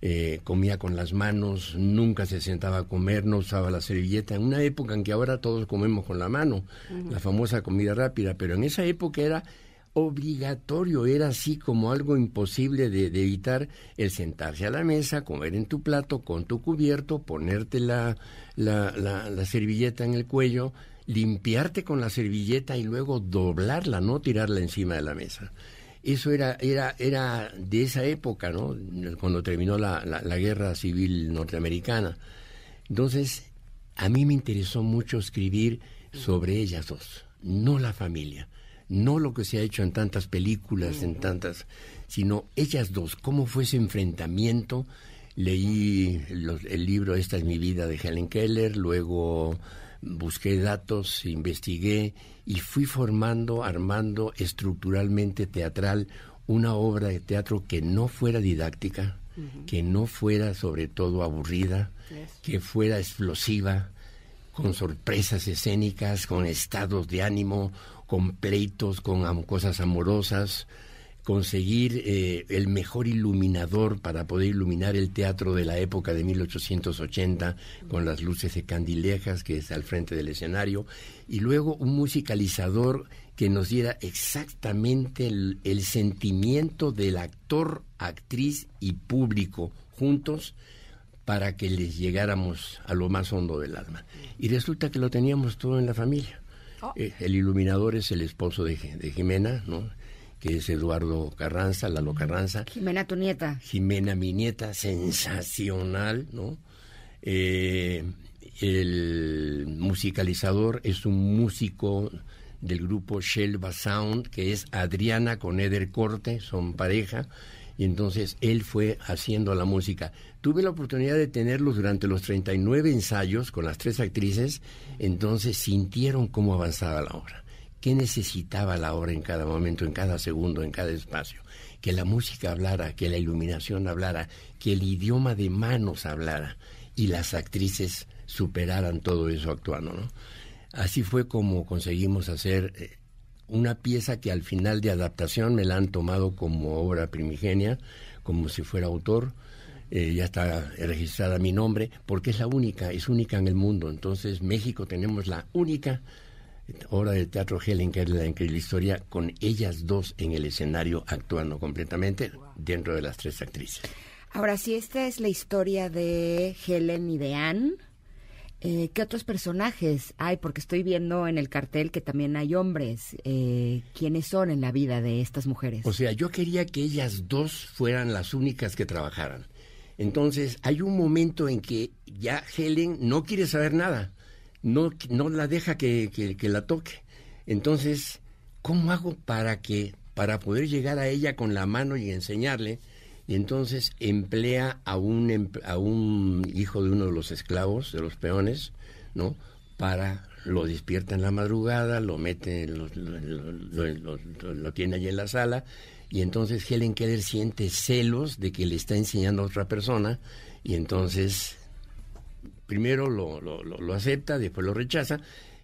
eh, comía con las manos, nunca se sentaba a comer, no usaba la servilleta, en una época en que ahora todos comemos con la mano, la famosa comida rápida, pero en esa época era obligatorio, era así como algo imposible de, evitar el sentarse a la mesa, comer en tu plato con tu cubierto, ponerte la, la, la, servilleta en el cuello, limpiarte con la servilleta y luego doblarla, no tirarla encima de la mesa. Eso era, era, era de esa época, ¿no? Cuando terminó la, la guerra civil norteamericana. Entonces, a mí me interesó mucho escribir sobre ellas dos, no la familia no lo que se ha hecho en tantas películas, en tantas, sino ellas dos, cómo fue ese enfrentamiento. Leí el libro Esta es mi vida de Helen Keller, luego busqué datos, investigué y fui formando, armando estructuralmente teatral una obra de teatro que no fuera didáctica, que no fuera sobre todo aburrida, que fuera explosiva, con sorpresas escénicas, con estados de ánimo, con pleitos, con cosas amorosas, conseguir eh, el mejor iluminador para poder iluminar el teatro de la época de 1880 con las luces de candilejas que es al frente del escenario y luego un musicalizador que nos diera exactamente el, el sentimiento del actor, actriz y público juntos para que les llegáramos a lo más hondo del alma. Y resulta que lo teníamos todo en la familia. Oh. Eh, el iluminador es el esposo de, Jimena, ¿no? Que es Eduardo Carranza, Lalo Carranza. Jimena, tu nieta. Jimena, mi nieta, sensacional, ¿no? Eh, el musicalizador es un músico del grupo Shelva Sound, que es Adriana con Eder Corte, son pareja, y entonces él fue haciendo la música. Tuve la oportunidad de tenerlos durante los 39 ensayos con las tres actrices, entonces sintieron cómo avanzaba la obra, qué necesitaba la obra en cada momento, en cada segundo, en cada espacio, que la música hablara, que la iluminación hablara, que el idioma de manos hablara y las actrices superaran todo eso actuando, ¿no? Así fue como conseguimos hacer eh, una pieza que al final de adaptación me la han tomado como obra primigenia, como si fuera autor. Eh, ya está registrada mi nombre, porque es la única, es única en el mundo. Entonces, México tenemos la única obra de teatro Helen Keller, la increíble historia, con ellas dos en el escenario actuando completamente dentro de las tres actrices. Ahora, si esta es la historia de Helen y de Anne, eh, ¿Qué otros personajes hay? Porque estoy viendo en el cartel que también hay hombres. Eh, ¿Quiénes son en la vida de estas mujeres? O sea, yo quería que ellas dos fueran las únicas que trabajaran. Entonces, hay un momento en que ya Helen no quiere saber nada. No, no la deja que, que la toque. Entonces, ¿cómo hago para que, para poder llegar a ella con la mano y enseñarle? y entonces emplea a un, a un hijo de uno de los esclavos, de los peones, ¿no? Para lo despierta en la madrugada, lo mete, lo, lo, tiene allí en la sala, y entonces Helen Keller siente celos de que le está enseñando a otra persona, y entonces primero lo, lo, lo, acepta, después lo rechaza,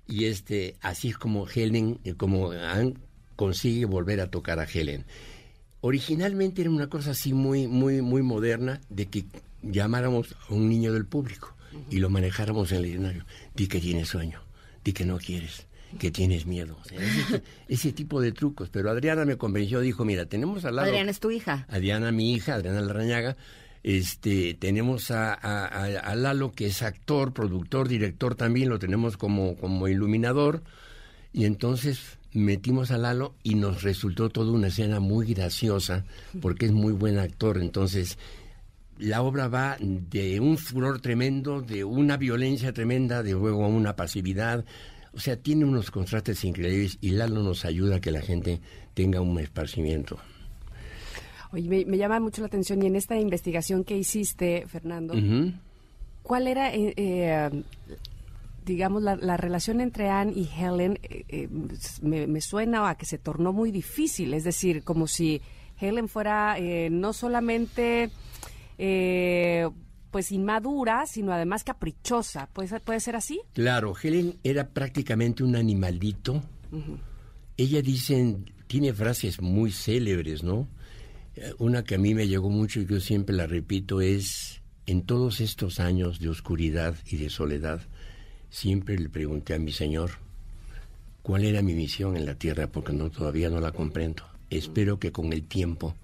y este, así es como Helen, eh, como Anne consigue volver a tocar a Helen. Originalmente era una cosa así muy, muy, muy moderna de que llamáramos a un niño del público y lo manejáramos en el escenario. Di que tienes sueño, di que no quieres, que tienes miedo. ese, tipo de trucos. Pero Adriana me convenció, dijo, mira, tenemos al lado... Adriana es tu hija. Adriana, mi hija, Adriana Larrañaga. Este, tenemos a, a, Lalo, que es actor, productor, director también, lo tenemos como, como iluminador. Y entonces metimos a Lalo y nos resultó toda una escena muy graciosa porque es muy buen actor. Entonces, la obra va de un furor tremendo, de una violencia tremenda, de luego a una pasividad. O sea, tiene unos contrastes increíbles y Lalo nos ayuda a que la gente tenga un esparcimiento. Oye, me, llama mucho la atención y en esta investigación que hiciste, Fernando, ¿cuál era eh, eh, digamos, la, relación entre Anne y Helen eh, eh, me, suena a que se tornó muy difícil, es decir, como si Helen fuera eh, no solamente pues inmadura, sino además caprichosa. ¿Puede, ¿Puede ser así? Claro, Helen era prácticamente un animalito. Ella dice, tiene frases muy célebres, ¿no? Una que a mí me llegó mucho y que yo siempre la repito es, en todos estos años de oscuridad y de soledad, siempre le pregunté a mi Señor cuál era mi misión en la tierra, porque no, todavía no la comprendo. Espero que con el tiempo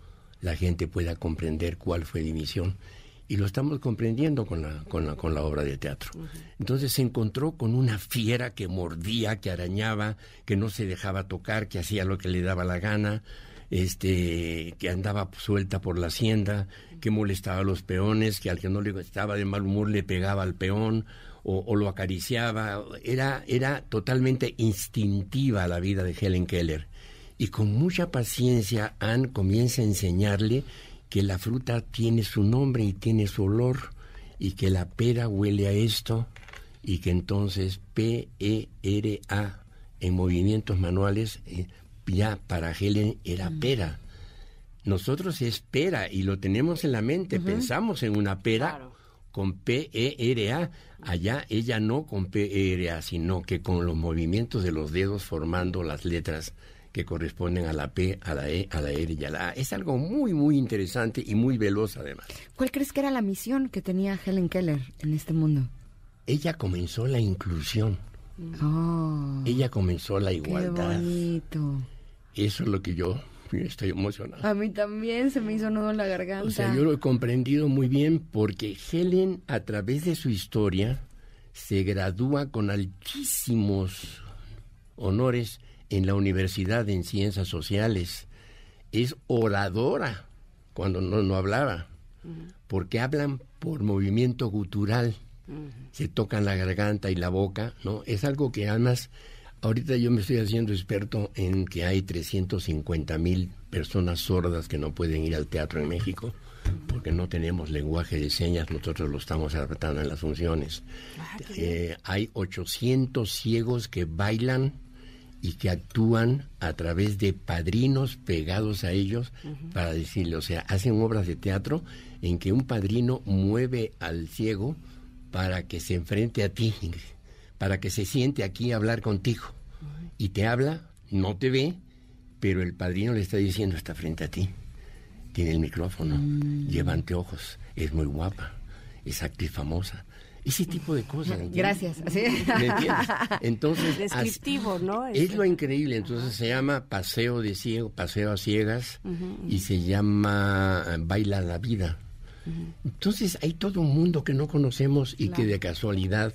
la gente pueda comprender cuál fue mi misión. Y lo estamos comprendiendo con la, con la, con la obra de teatro. Entonces se encontró con una fiera que mordía, que arañaba, que no se dejaba tocar, que hacía lo que le daba la gana, este, que andaba suelta por la hacienda, que molestaba a los peones, que al que no le estaba de mal humor le pegaba al peón o, lo acariciaba. Era, era totalmente instintiva la vida de Helen Keller. Y con mucha paciencia Anne comienza a enseñarle que la fruta tiene su nombre y tiene su olor y que la pera huele a esto y que entonces P-E-R-A en movimientos manuales eh, ya para Helen era mm. pera. Nosotros es pera y lo tenemos en la mente, pensamos en una pera con P-E-R-A. Allá ella no con P-E-R-A, sino que con los movimientos de los dedos formando las letras que corresponden a la P, a la E, a la R y a la A. Es algo muy, muy interesante y muy veloz además. ¿Cuál crees que era la misión que tenía Helen Keller en este mundo? Ella comenzó la inclusión. Oh, ella comenzó la igualdad. Qué bonito. Eso es lo que yo estoy emocionado. A mí también se me hizo nudo en la garganta. O sea, yo lo he comprendido muy bien porque Helen, a través de su historia, se gradúa con altísimos honores en la Universidad en Ciencias Sociales. Es oradora cuando no, no hablaba, porque hablan por movimiento gutural. Se tocan la garganta y la boca, ¿no? Es algo que además Ahorita yo me estoy haciendo experto en que hay 350 mil personas sordas que no pueden ir al teatro en México porque no tenemos lenguaje de señas, nosotros lo estamos adaptando en las funciones. Ah, eh, hay 800 ciegos que bailan y que actúan a través de padrinos pegados a ellos para decirle, o sea, hacen obras de teatro en que un padrino mueve al ciego para que se enfrente a ti, para que se siente aquí a hablar contigo. Y te habla, no te ve, pero el padrino le está diciendo, está frente a ti. Tiene el micrófono, mm. lleva anteojos, es muy guapa, es actriz famosa. Ese tipo de cosas. Gracias. Entonces, descriptivo, ¿no? Es lo increíble. Entonces se llama paseo de ciego, paseo a ciegas y se llama eh, baila la vida. Entonces hay todo un mundo que no conocemos y que de casualidad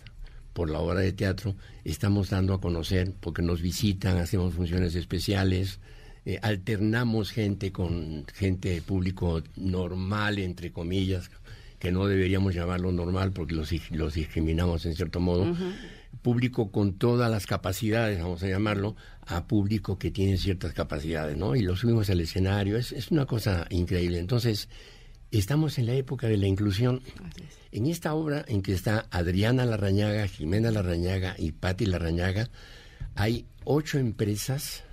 por la obra de teatro, estamos dando a conocer, porque nos visitan, hacemos funciones especiales, eh, alternamos gente con gente público normal, entre comillas, que no deberíamos llamarlo normal porque los, los discriminamos en cierto modo. Público con todas las capacidades, vamos a llamarlo, a público que tiene ciertas capacidades, ¿no? Y lo subimos al escenario, es, es una cosa increíble. Entonces, Estamos en la época de la inclusión. En esta obra en que está Adriana Larrañaga, Jimena Larrañaga y Patti Larrañaga, hay ocho empresas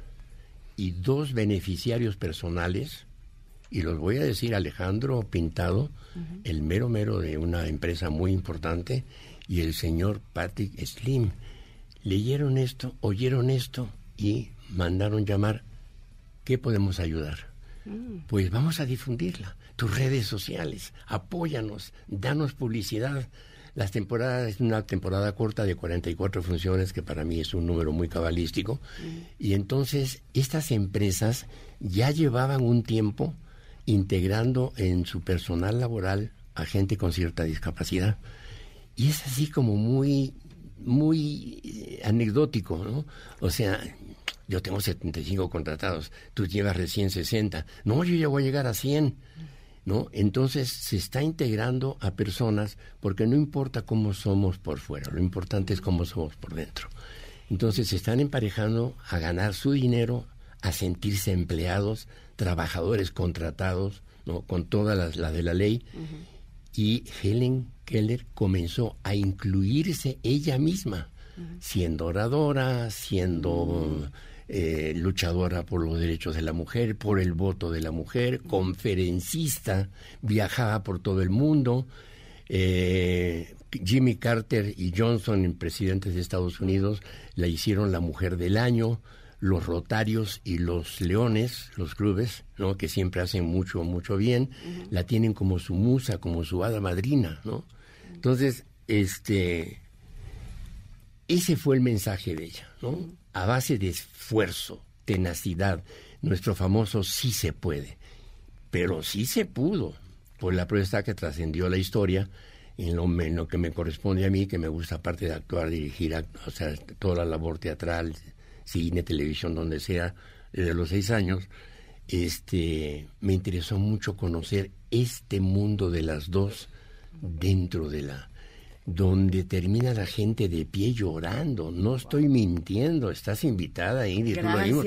y dos beneficiarios personales, y los voy a decir Alejandro Pintado, el mero mero de una empresa muy importante, y el señor Patrick Slim leyeron esto, oyeron esto y mandaron llamar, ¿qué podemos ayudar? Mm. Pues vamos a difundirla. Tus redes sociales, apóyanos, danos publicidad. Las temporadas es una temporada corta de 44 funciones, que para mí es un número muy cabalístico. Mm. Y entonces estas empresas ya llevaban un tiempo integrando en su personal laboral a gente con cierta discapacidad. Y es así como muy, muy eh, anecdótico, ¿no? O sea, yo tengo 75 contratados, tú llevas recién 60. No, yo ya voy a llegar a 100. ¿No? Entonces se está integrando a personas porque no importa cómo somos por fuera, lo importante es cómo somos por dentro. Entonces se están emparejando a ganar su dinero, a sentirse empleados, trabajadores contratados, ¿no? con todas las la de la ley. Y Helen Keller comenzó a incluirse ella misma, siendo oradora, siendo eh, luchadora por los derechos de la mujer, por el voto de la mujer, conferencista, viajaba por todo el mundo. Eh, Jimmy Carter y Johnson, presidentes de Estados Unidos, la hicieron la mujer del año los Rotarios y los Leones, los clubes, ¿no? que siempre hacen mucho, mucho bien, la tienen como su musa, como su hada madrina, ¿no? Entonces, este, ese fue el mensaje de ella, ¿no? A base de esfuerzo, tenacidad, nuestro famoso sí se puede, pero sí se pudo, por la prueba que trascendió la historia, en lo, en lo, que me corresponde a mí, que me gusta aparte de actuar, dirigir, o sea, toda la labor teatral, cine, televisión, donde sea, desde los seis años, este, me interesó mucho conocer este mundo de las dos dentro de la donde termina la gente de pie llorando. No estoy mintiendo, estás invitada a ir y tú lo mismo,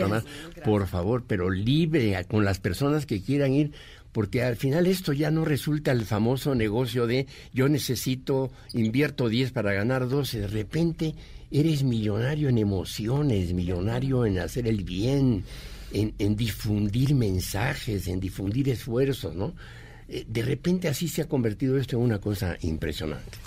Por favor, pero libre con las personas que quieran ir, porque al final esto ya no resulta el famoso negocio de yo necesito, invierto 10 para ganar 12. De repente eres millonario en emociones, millonario en hacer el bien, en, difundir mensajes, en difundir esfuerzos, ¿no? Eh, de repente así se ha convertido esto en una cosa impresionante.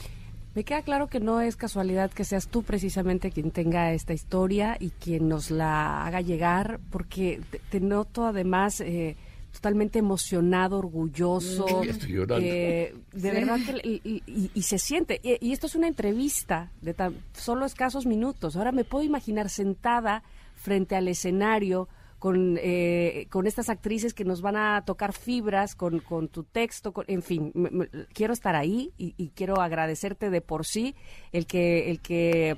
Me queda claro que no es casualidad que seas tú precisamente quien tenga esta historia y quien nos la haga llegar, porque te, noto además... Eh, totalmente emocionado, orgulloso. Eh, de verdad que y, se siente. Y, esto es una entrevista de tan, solo escasos minutos. Ahora me puedo imaginar sentada frente al escenario con, eh, con estas actrices que nos van a tocar fibras, con, con tu texto, en fin, quiero estar ahí y, y quiero agradecerte de por sí el que, el que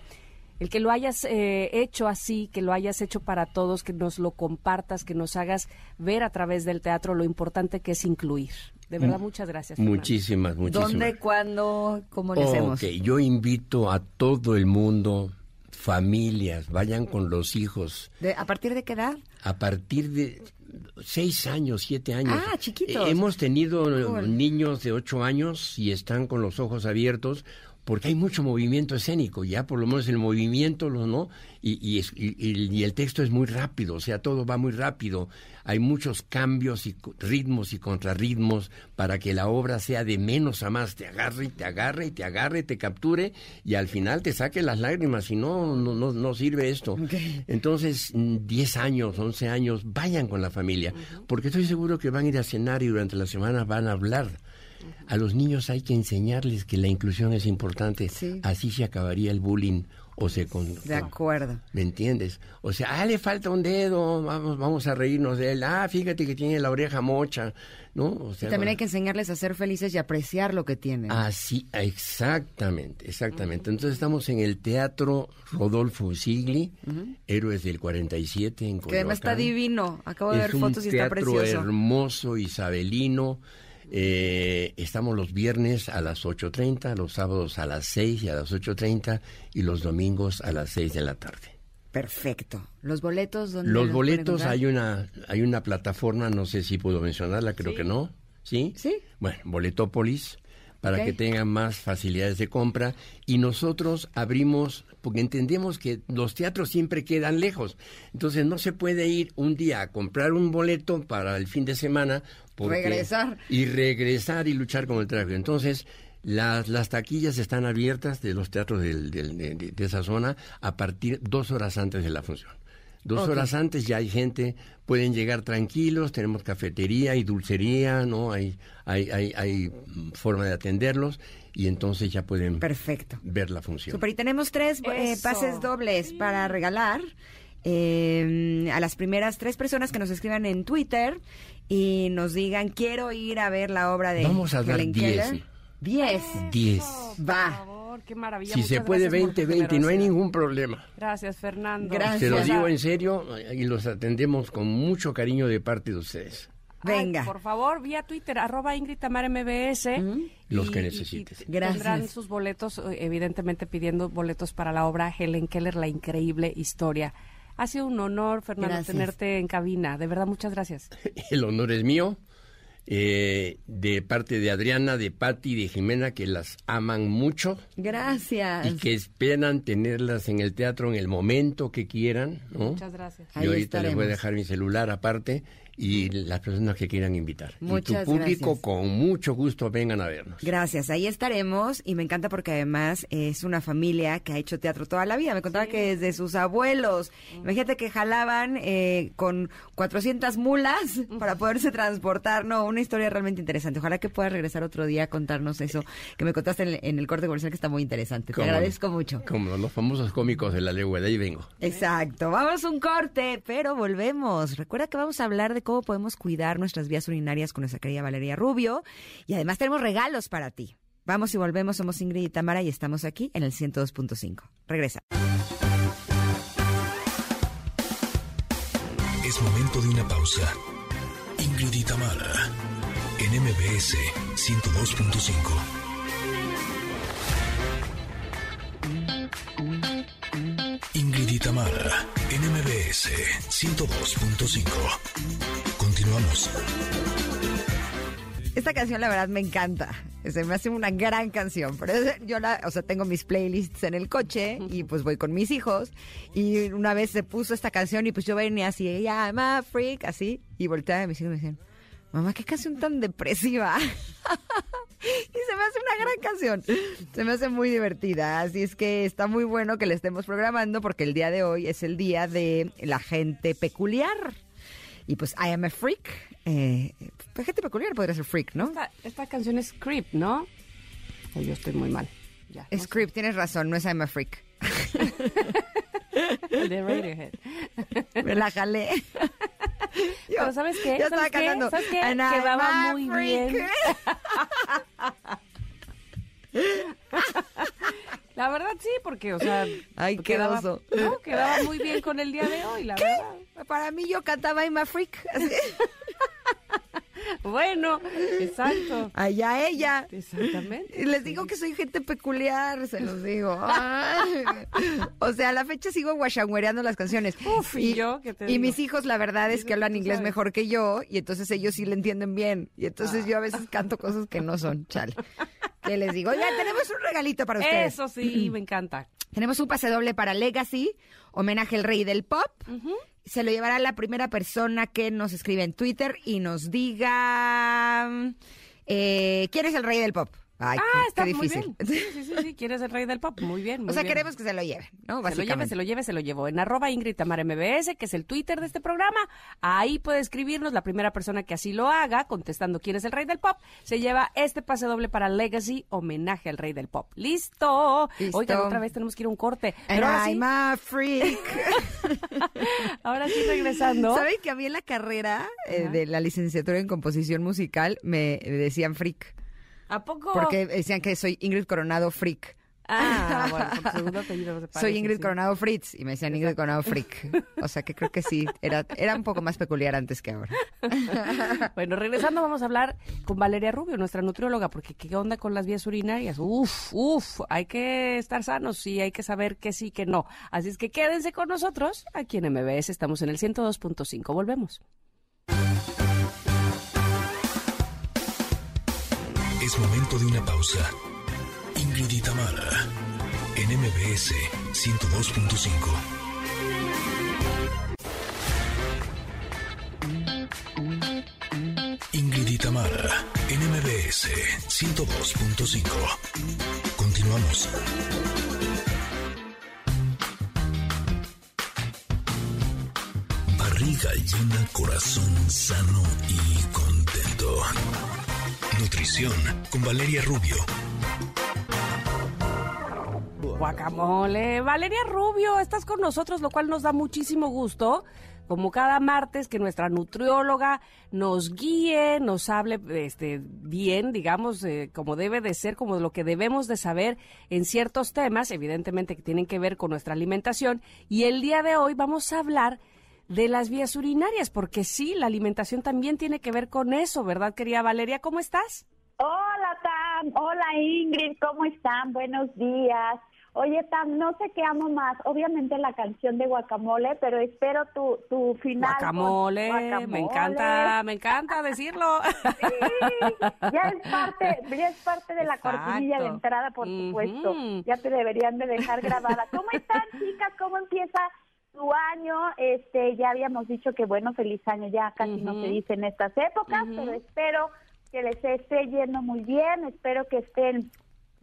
el que lo hayas eh, hecho así, que lo hayas hecho para todos, que nos lo compartas, que nos hagas ver a través del teatro lo importante que es incluir. De verdad, mm. muchas gracias. Muchísimas, muchísimas. ¿Dónde, cuándo, cómo le hacemos? yo invito a todo el mundo, familias, vayan con los hijos. ¿A partir de qué edad? A partir de seis años, siete años. Ah, chiquitos. Hemos tenido niños de ocho años y están con los ojos abiertos porque hay mucho movimiento escénico, ya por lo menos el movimiento, ¿no? Y, y, y, el texto es muy rápido, o sea, todo va muy rápido. Hay muchos cambios y ritmos y contrarritmos para que la obra sea de menos a más, te agarre y te agarre y te agarre, te capture y al final te saque las lágrimas, si no, no, no, sirve esto. Entonces, 10 años, 11 años, vayan con la familia, porque estoy seguro que van a ir a cenar y durante la semana van a hablar a los niños hay que enseñarles que la inclusión es importante. Así se acabaría el bullying o se con, de acuerdo. Me entiendes o sea ah le falta un dedo vamos vamos a reírnos de él. Ah fíjate que tiene la oreja mocha no o sea, también hay que enseñarles a ser felices y apreciar lo que tienen. Así exactamente exactamente. Entonces estamos en el teatro Rodolfo Sigli héroes del 47 en Coyoacán. que además está divino. Acabo de ver fotos y está precioso. hermoso isabelino eh, estamos los viernes a las 8.30, los sábados a las 6 y a las 8.30 y los domingos a las 6 de la tarde. Perfecto. ¿Los boletos dónde Los boletos hay una hay una plataforma, no sé si puedo mencionarla, creo que no. ¿Sí? Sí. Bueno, Boletópolis para que tengan más facilidades de compra y nosotros abrimos porque entendemos que los teatros siempre quedan lejos. Entonces no se puede ir un día a comprar un boleto para el fin de semana regresar y regresar y luchar con el tráfico. Entonces Las, las taquillas están abiertas de los teatros del- del- de, de- de esa zona a partir dos horas antes de la función. Dos horas antes ya hay gente, pueden llegar tranquilos, tenemos cafetería y dulcería, ¿no? Hay, hay, hay, hay mm, forma de atenderlos y entonces ya pueden Perfecto. ver la función. Super, y tenemos tres eh, pases dobles para regalar eh, a las primeras tres personas que nos escriban en Twitter y nos digan quiero ir a ver la obra de Vamos a dar Helen 10. Keller. Diez. Diez. Por Va. favor, qué maravilla. Si Muchas se puede gracias por 20, tu 20 y no hay ningún problema. Gracias, Fernando. Gracias. Se lo Gracias. digo en serio eh, y los atendemos con mucho cariño de parte de ustedes. Ay, Venga. por favor, vía Twitter, arroba Ingrid Tamara MBS. Los Y- que y- necesites. y Gracias. Tendrán sus boletos, eh, evidentemente pidiendo boletos para la obra Helen Keller, La Increíble Historia. Ha sido un honor, Fernando, Gracias. tenerte en cabina. De verdad, muchas gracias. *laughs* El honor es mío. eh, de parte de Adriana, de Patti, de Jimena, que las aman mucho Gracias. y que esperan tenerlas en el teatro en el momento que quieran, ¿no? Muchas gracias. Ahí Yo ahorita les voy a dejar mi celular aparte y las personas que quieran invitar. Muchas y tu público gracias. con mucho gusto vengan a vernos. Gracias, ahí estaremos y me encanta porque además es una familia que ha hecho teatro toda la vida. Me contaba que desde sus abuelos, imagínate que jalaban eh, con 400 mulas para poderse transportar. No, una historia realmente interesante. Ojalá que puedas regresar otro día a contarnos eso que me contaste en el, en el corte comercial que está muy interesante. Te agradezco mucho. Como los famosos cómicos de la legua, de ahí vengo. Exacto, vamos a un corte, pero volvemos. Recuerda que vamos a hablar de cómo podemos cuidar nuestras vías urinarias con nuestra querida Valeria Rubio y además tenemos regalos para ti. Vamos y volvemos, somos Ingrid y Tamara y estamos aquí en el 102.5. Regresa. Es momento de una pausa. Ingrid y Tamara, en MBS 102.5. Ingrid en MBS 102.5. Continuamos. Esta canción la verdad me encanta. Se me hace una gran canción. Pero yo la, o sea, tengo mis playlists en el coche y pues voy con mis hijos. Y una vez se puso esta canción y pues yo venía así, ya, I'm a freak, así. Y volteaba a mis hijos y me decían, mamá, qué canción tan depresiva. *laughs* y se me hace una gran canción. Se me hace muy divertida. Así es que está muy bueno que le estemos programando porque el día de hoy es el día de la gente peculiar. Y pues I am a freak. Eh, gente peculiar podría ser freak, ¿no? Esta, esta canción es Creep, ¿no? O yo estoy muy mal. Ya. Es creep, tienes razón, no es I'm a freak. *laughs* *laughs* De Radiohead. Me la jalé. *laughs* Yo- Pero ¿sabes qué? Yo ¿Sabes estaba qué? cantando. ¿Sabes qué? "And a muy freak". bien. *laughs* La verdad sí, porque, o sea... Ay, qué quedaba, oso. No, quedaba muy bien con el día de hoy, la verdad. Para mí yo cantaba I'm a freak. así. *laughs* Bueno, exacto. Allá ella. Exactamente. Y les digo que soy gente peculiar, se los digo. *laughs* Ay. O sea, a la fecha sigo guachangüereando las canciones. Uf, ¿y yo qué te y digo? mis hijos, la verdad es que hablan inglés mejor que yo, y entonces ellos sí le entienden bien. Y entonces yo a veces canto cosas que no son, chale. Que les digo, oigan, tenemos un regalito para ustedes. Eso sí, me encanta. Tenemos un pase doble para Legacy, homenaje al rey del pop. Se lo llevará la primera persona que nos escribe en Twitter y nos diga eh, quién es el rey del pop. Ay, ah, qué- está qué muy bien. Sí, sí, sí, sí, quieres el rey del pop. Muy bien, muy o sea, bien. queremos que se lo lleven, ¿no? Se lo lleve, se lo lleve, se lo llevo. En arroba Ingrid Tamara MBS, que es el Twitter de este programa. Ahí puede escribirnos la primera persona que así lo haga, contestando quién es el rey del pop. Se lleva este pase doble para Legacy, homenaje al rey del pop. ¡Listo! Listo. Oigan, otra vez tenemos que ir a un corte. Pero ahora sí, I'm a freak. *laughs* ahora sí regresando. ¿Saben que a mí en la carrera eh, de la licenciatura en composición musical me decían freak? ¿A poco? Porque decían que soy Ingrid Coronado Freak. Ah, bueno, por tu segundo apellido se *laughs* Soy Ingrid sí. Coronado Fritz y me decían Ingrid Coronado Freak. O sea que creo que sí, era, era un poco más peculiar antes que ahora. *laughs* Bueno, regresando vamos a hablar con Valeria Rubio, nuestra nutrióloga, porque qué onda con las vías urinarias. Uf, uf, hay que estar sanos y hay que saber que sí, que no. Así es que quédense con nosotros aquí en MBS, estamos en el 102.5. Volvemos. Momento de una pausa. Ingrid y Tamara, en MBS 102.5. Ingrid y Tamara, en MBS 102.5. Continuamos. Barriga llena, corazón sano y contento. Nutrición con Valeria Rubio. Guacamole. Valeria Rubio, estás con nosotros, lo cual nos da muchísimo gusto. Como cada martes que nuestra nutrióloga nos guíe, nos hable este, bien, digamos, eh, como debe de ser, como lo que debemos de saber en ciertos temas, evidentemente que tienen que ver con nuestra alimentación. Y el día de hoy vamos a hablar las vías urinarias, porque sí, la alimentación también tiene que ver con eso, ¿verdad, querida Valeria? ¿Cómo estás? Hola, Tam. Hola, Ingrid. ¿Cómo están? Buenos días. Oye, Tam, no sé qué amo más. Obviamente la canción de Guacamole, pero espero tu, tu final. Guacamole, me encanta, me encanta decirlo. Sí, ya es parte, ya es parte de la cortinilla de entrada, por supuesto. Ya te deberían de dejar grabada. ¿Cómo están, chicas? ¿Cómo empieza tu año? Este, ya habíamos dicho que bueno, feliz año ya casi no se dice en estas épocas, pero espero que les esté yendo muy bien, espero que estén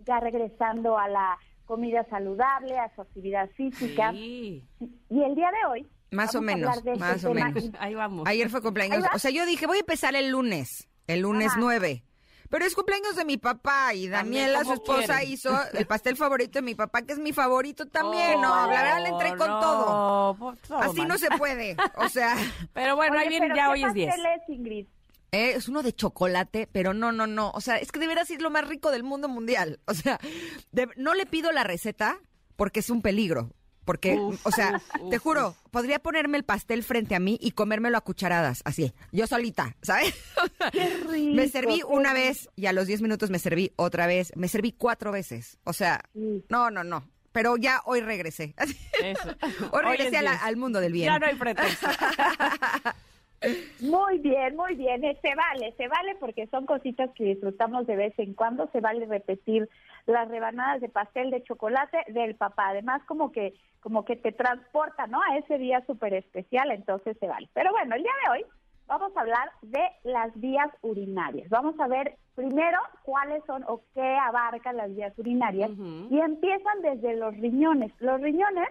ya regresando a la comida saludable, a su actividad física. Y el día de hoy... Más o menos, este más o menos. Ahí vamos. Ayer fue cumpleaños. O sea, yo dije, voy a empezar el lunes, el lunes 9. Pero es cumpleaños de mi papá y Daniela, su esposa, hizo el pastel favorito de mi papá, que es mi favorito también. no, la verdad le entré con todo. Así no se puede. O sea. *laughs* Pero bueno, ahí viene, ya hoy es 10. Ingrid? Eh, es uno de chocolate, pero no, no, no. O sea, es que debería ser lo más rico del mundo mundial. O sea, no le pido la receta porque es un peligro. Porque, o sea, te juro, podría ponerme el pastel frente a mí y comérmelo a cucharadas, así, yo solita, ¿sabes? *laughs* Qué rico, me serví una vez y a los 10 minutos me serví otra vez. Me serví cuatro veces. O sea, no, no, no. Pero ya hoy regresé. *laughs* Eso. Hoy regresé al mundo del bien. Ya no hay pretexto. *laughs* Muy bien, muy bien. Eh, se vale, se vale porque son cositas que disfrutamos de vez en cuando. Se vale repetir las rebanadas de pastel de chocolate del papá. Además, como que, como que te transporta, ¿no? A ese día súper especial, entonces se vale. Pero bueno, el día de hoy vamos a hablar de las vías urinarias. Vamos a ver primero cuáles son o qué abarcan las vías urinarias y empiezan desde los riñones. Los riñones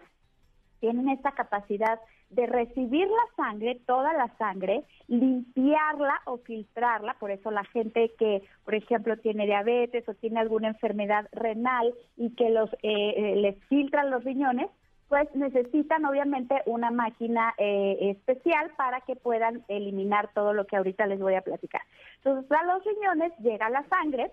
tienen esta capacidad de recibir la sangre, toda la sangre, limpiarla o filtrarla, por eso la gente que, por ejemplo, tiene diabetes o tiene alguna enfermedad renal y que los eh, eh, les filtran los riñones, pues necesitan obviamente una máquina eh, especial para que puedan eliminar todo lo que ahorita les voy a platicar. Entonces, a los riñones llega la sangre,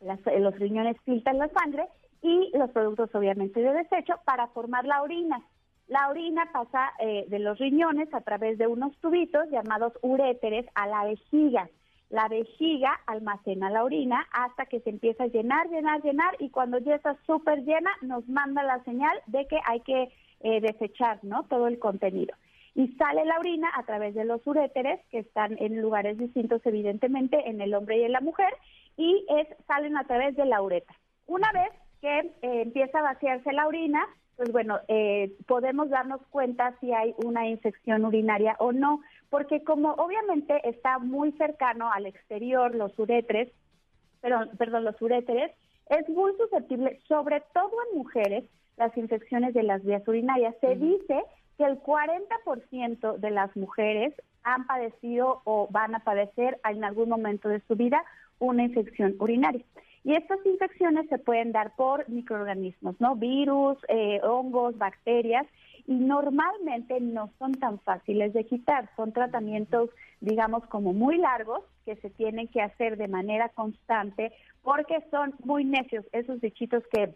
los riñones filtran la sangre y los productos obviamente de desecho para formar la orina. La orina pasa eh, de los riñones a través de unos tubitos llamados uréteres a la vejiga. La vejiga almacena la orina hasta que se empieza a llenar, llenar, llenar y cuando ya está súper llena nos manda la señal de que hay que eh, desechar ¿no? todo el contenido. Y sale la orina a través de los uréteres que están en lugares distintos evidentemente en el hombre y en la mujer y es, salen a través de la uretra. Una vez que eh, empieza a vaciarse la orina, pues bueno, eh, podemos darnos cuenta si hay una infección urinaria o no, porque como obviamente está muy cercano al exterior los uretres, perdón, perdón, los uréteres, es muy susceptible, sobre todo en mujeres, las infecciones de las vías urinarias. Se dice que el 40% de las mujeres han padecido o van a padecer en algún momento de su vida una infección urinaria. Y estas infecciones se pueden dar por microorganismos, ¿no? Virus, eh, hongos, bacterias, y normalmente no son tan fáciles de quitar. Son tratamientos, digamos, como muy largos que se tienen que hacer de manera constante porque son muy necios esos bichitos que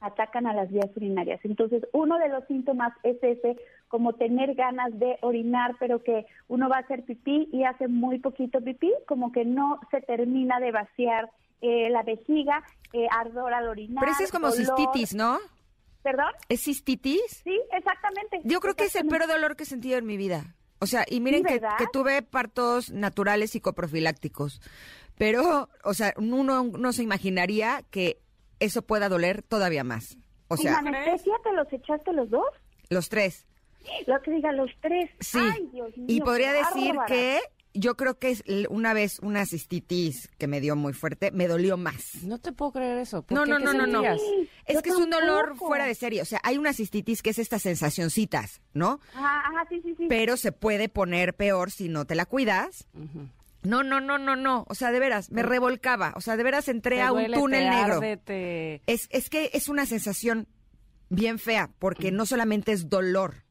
atacan a las vías urinarias. Entonces, uno de los síntomas es ese, como tener ganas de orinar, pero que uno va a hacer pipí y hace muy poquito pipí, como que no se termina de vaciar eh, la vejiga, eh, ardor al orinar. Pero eso es como cistitis, ¿no? ¿Perdón? ¿Es cistitis? Sí, exactamente. Yo creo que es el peor dolor que he sentido en mi vida. O sea, y miren que, tuve partos naturales psicoprofilácticos. Pero, o sea, uno no se imaginaría que eso pueda doler todavía más. O sea, ¿En anestesia te los echaste los dos? Los tres. Lo que diga los tres. Sí. y podría decir que yo creo que es una vez una cistitis que me dio muy fuerte, me dolió más. No te puedo creer eso. ¿Por No, qué? no, ¿Qué no, no, no. Es Yo que es un dolor fuera de serie. O sea, hay una cistitis que es estas sensacioncitas, ¿no? Ajá, ajá, sí, sí, sí. Pero se puede poner peor si no te la cuidas. No, no, no, no, no. O sea, de veras, me revolcaba. O sea, de veras entré Te a un duele, túnel te negro. arde, te- Es, es que es una sensación bien fea, porque no solamente es dolor,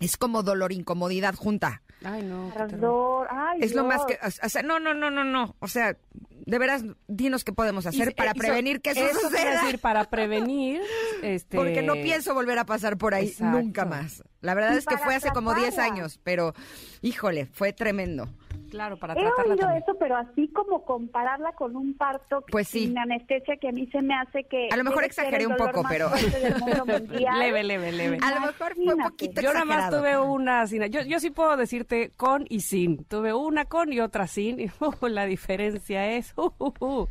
es como dolor, incomodidad junta. Ay, no. Ardor, ay, Es lo más Dios. que, o sea, no, no, no, no, no. O sea, de veras, dinos qué podemos hacer Y- para eh, y so- prevenir que eso, a suceda. decir, para prevenir, *laughs* este... Porque no pienso volver a pasar por ahí Exacto. nunca más. La verdad Y es que para fue hace como 10 tratarla. años, pero híjole, fue tremendo. Claro, para He tratarla oído también. eso, pero así como compararla con un parto Pues sí. sin anestesia que a mí se me hace que... A lo mejor exageré un poco, pero-. *laughs* Leve, leve, leve. A lo mejor fue un poquito Yo nada más tuve una sin. Yo, yo sí puedo decirte con y sin. Tuve una con y otra sin. Y uh, *laughs* la diferencia es *laughs* uh, uh, uh,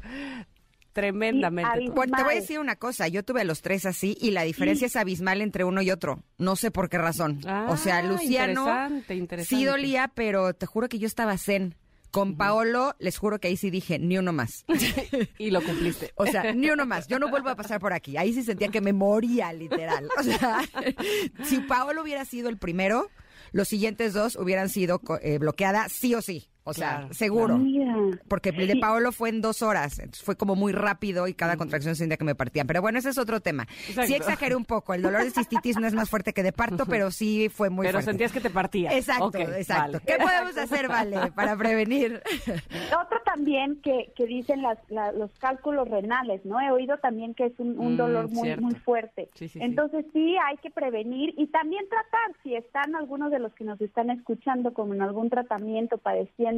tremendamente. Bueno, te voy a decir una cosa, yo tuve los tres así y la diferencia es abismal entre uno y otro. No sé por qué razón. o sea, Ah, Luciano interesante, interesante. sí dolía, pero te juro que yo estaba zen. Con Paolo, les juro que ahí sí dije, ni uno más. *laughs* y lo cumpliste. O sea, ni uno más. Yo no vuelvo a pasar por aquí. Ahí sí sentía que me moría, literal. O sea, *laughs* si Paolo hubiera sido el primero, los siguientes dos hubieran sido co- eh, bloqueada sí o sí. O sea, seguro. Mira. Porque el de Paolo fue en dos horas, entonces fue como muy rápido y cada contracción sentía que me partían. Pero bueno, ese es otro tema. Exacto. Sí exageré un poco, el dolor de cistitis no es más fuerte que de parto, pero sí fue muy Pero fuerte. sentías que te partía. Exacto, exacto. vale. ¿Qué podemos hacer, Vale, para prevenir? *laughs* Otro también que, que dicen las, la- los cálculos renales, ¿no? He oído también que es un, un Mm, dolor muy cierto. muy fuerte. Sí, sí, sí. Entonces sí hay que prevenir y también tratar, si están algunos de los que nos están escuchando como en algún tratamiento, padeciendo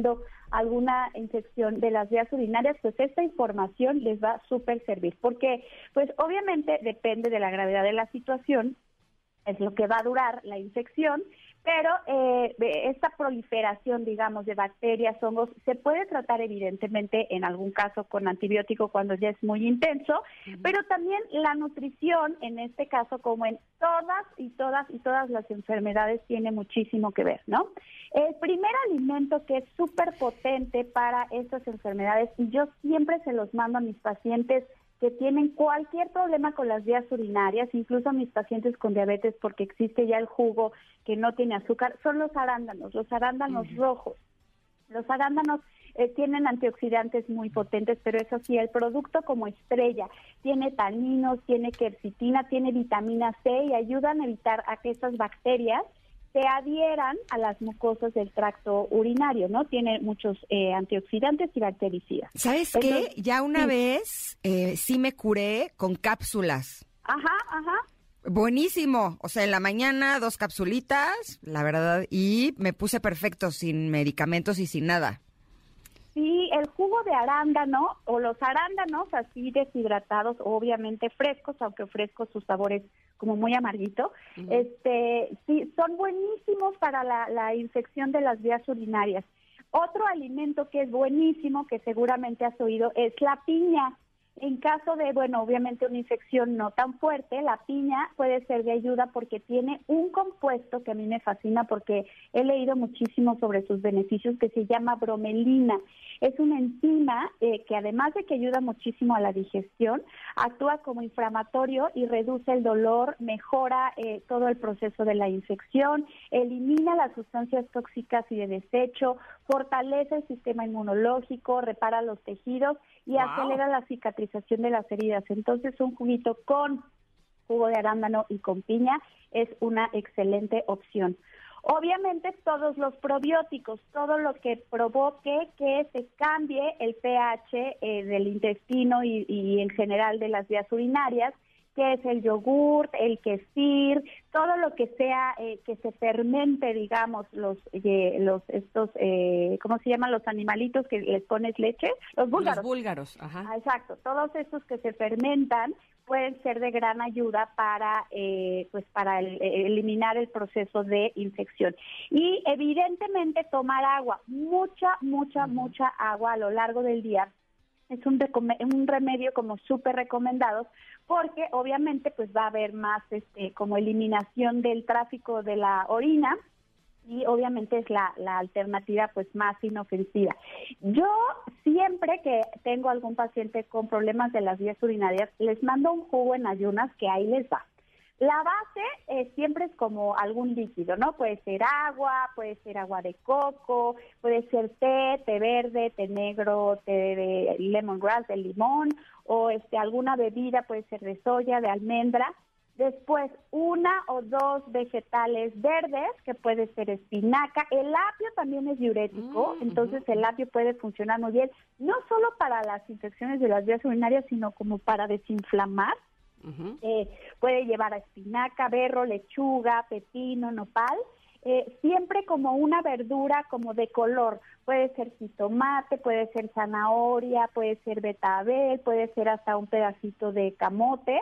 alguna infección de las vías urinarias, pues esta información les va a súper servir, porque pues obviamente depende de la gravedad de la situación, es lo que va a durar la infección, pero eh, esta proliferación, digamos, de bacterias, hongos, se puede tratar evidentemente en algún caso con antibiótico cuando ya es muy intenso, pero también la nutrición, en este caso, como en todas y todas y todas las enfermedades, tiene muchísimo que ver, ¿no? El primer alimento que es súper potente para estas enfermedades, y yo siempre se los mando a mis pacientes que tienen cualquier problema con las vías urinarias, incluso mis pacientes con diabetes, porque existe ya el jugo que no tiene azúcar, son los arándanos, los arándanos rojos. Los arándanos eh, tienen antioxidantes muy potentes, pero eso sí, el producto como estrella tiene taninos, tiene quercitina, tiene vitamina C y ayudan a evitar a que estas bacterias se adhieran a las mucosas del tracto urinario, ¿no? Tiene muchos eh, antioxidantes y bactericidas. ¿Sabes qué? Entonces, Ya una sí. vez eh, sí me curé con cápsulas. Ajá, ajá. Buenísimo. O sea, en la mañana dos capsulitas, la verdad, y me puse perfecto, sin medicamentos y sin nada. Sí, el jugo de arándano o los arándanos así deshidratados, obviamente frescos, aunque frescos su sabor es como muy amarguito, este, sí, son buenísimos para la, infección de las vías urinarias. Otro alimento que es buenísimo, que seguramente has oído, es la piña. En caso de, bueno, obviamente una infección no tan fuerte, la piña puede ser de ayuda porque tiene un compuesto que a mí me fascina porque he leído muchísimo sobre sus beneficios que se llama bromelina. Es una enzima eh, que además de que ayuda muchísimo a la digestión, actúa como inflamatorio y reduce el dolor, mejora eh, todo el proceso de la infección, elimina las sustancias tóxicas y de desecho, fortalece el sistema inmunológico, repara los tejidos y Wow. acelera la cicatrización de las heridas. Entonces, un juguito con jugo de arándano y con piña es una excelente opción. Obviamente todos los probióticos, todo lo que provoque que se cambie el pH eh, del intestino y, y en general de las vías urinarias, que es el yogurt, el quesir, todo lo que sea eh, que se fermente, digamos, los eh, los estos, eh, ¿cómo se llaman los animalitos que les pones leche? Los búlgaros. Los búlgaros, ajá. Ah, Exacto, todos estos que se fermentan pueden ser de gran ayuda para eh, pues para el- eh, eliminar el proceso de infección. Y evidentemente tomar agua mucha mucha mucha agua a lo largo del día es un, un remedio como súper recomendado porque obviamente pues va a haber más este como eliminación del tráfico de la orina y obviamente es la, la alternativa pues más inofensiva. Yo siempre que tengo algún paciente con problemas de las vías urinarias, les mando un jugo en ayunas que ahí les va. La base eh, siempre es como algún líquido, ¿no? Puede ser agua, puede ser agua de coco, puede ser té, té verde, té negro, té de lemongrass, de limón, o este alguna bebida, puede ser de soya, de almendra. Después, una o dos vegetales verdes, que puede ser espinaca. El apio también es diurético, Mm, entonces el apio puede funcionar muy bien, no solo para las infecciones de las vías urinarias, sino como para desinflamar. Eh, puede llevar a espinaca, berro, lechuga, pepino, nopal. eh, siempre como una verdura como de color. Puede ser jitomate, puede ser zanahoria, puede ser betabel, puede ser hasta un pedacito de camote.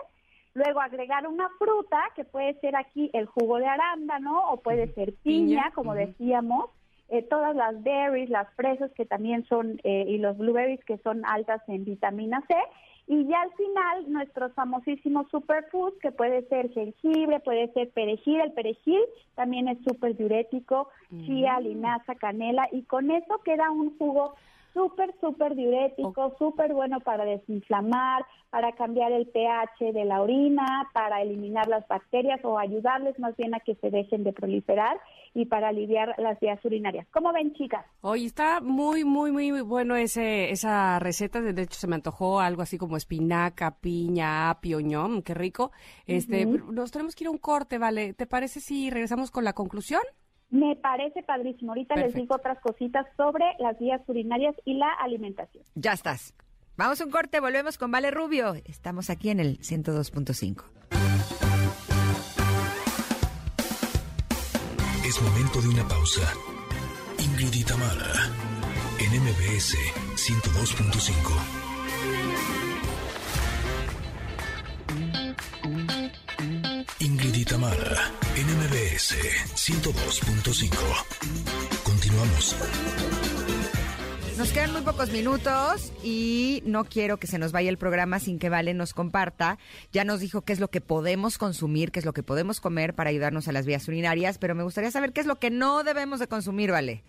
Luego agregar una fruta, que puede ser aquí el jugo de arándano o puede ser piña, Piña, como decíamos. eh, todas las berries, las fresas que también son, eh, y los blueberries que son altas en vitamina C. Y ya al final, nuestros famosísimos superfoods, que puede ser jengibre, puede ser perejil. El perejil también es súper diurético, chía, linaza, canela, y con eso queda un jugo súper, súper diurético, súper bueno para desinflamar, para cambiar el pH de la orina, para eliminar las bacterias o ayudarles más bien a que se dejen de proliferar y para aliviar las vías urinarias. ¿Cómo ven, chicas? Oye, está muy, muy, muy bueno ese, esa receta. De hecho, se me antojó algo así como espinaca, piña, apio, ñom, qué rico. Este, nos tenemos que ir a un corte, ¿vale? ¿Te parece si regresamos con la conclusión? Me parece padrísimo. Ahorita les digo otras cositas sobre las vías urinarias y la alimentación. Ya estás. Vamos a un corte, volvemos con Vale Rubio. Estamos aquí en el 102.5. Es momento de una pausa. Ingrid Tamara, en MBS 102.5. Ingrid Tamara, en MBS 102.5. Continuamos. Nos quedan muy pocos minutos y no quiero que se nos vaya el programa sin que Vale nos comparta. Ya nos dijo qué es lo que podemos consumir, qué es lo que podemos comer para ayudarnos a las vías urinarias, pero me gustaría saber qué es lo que no debemos de consumir, Vale.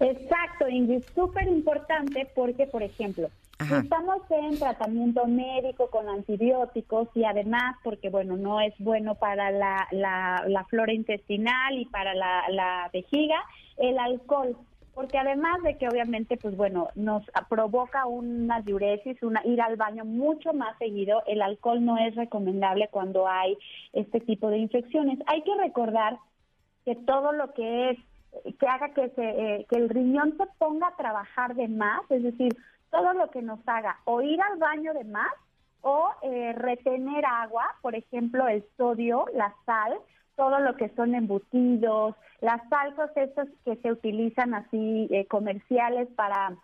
Exacto, Ingrid, súper importante porque, por ejemplo, Estamos en tratamiento médico con antibióticos y además porque, bueno, no es bueno para la, la, la flora intestinal y para la, la vejiga, el alcohol. Porque además de que obviamente, pues bueno, nos provoca una diuresis, una, ir al baño mucho más seguido, el alcohol no es recomendable cuando hay este tipo de infecciones. Hay que recordar que todo lo que es que haga que se eh, que el riñón se ponga a trabajar de más, es decir, todo lo que nos haga o ir al baño de más o eh, retener agua, por ejemplo, el sodio, la sal, todo lo que son embutidos, las salsas estas que se utilizan así eh, comerciales para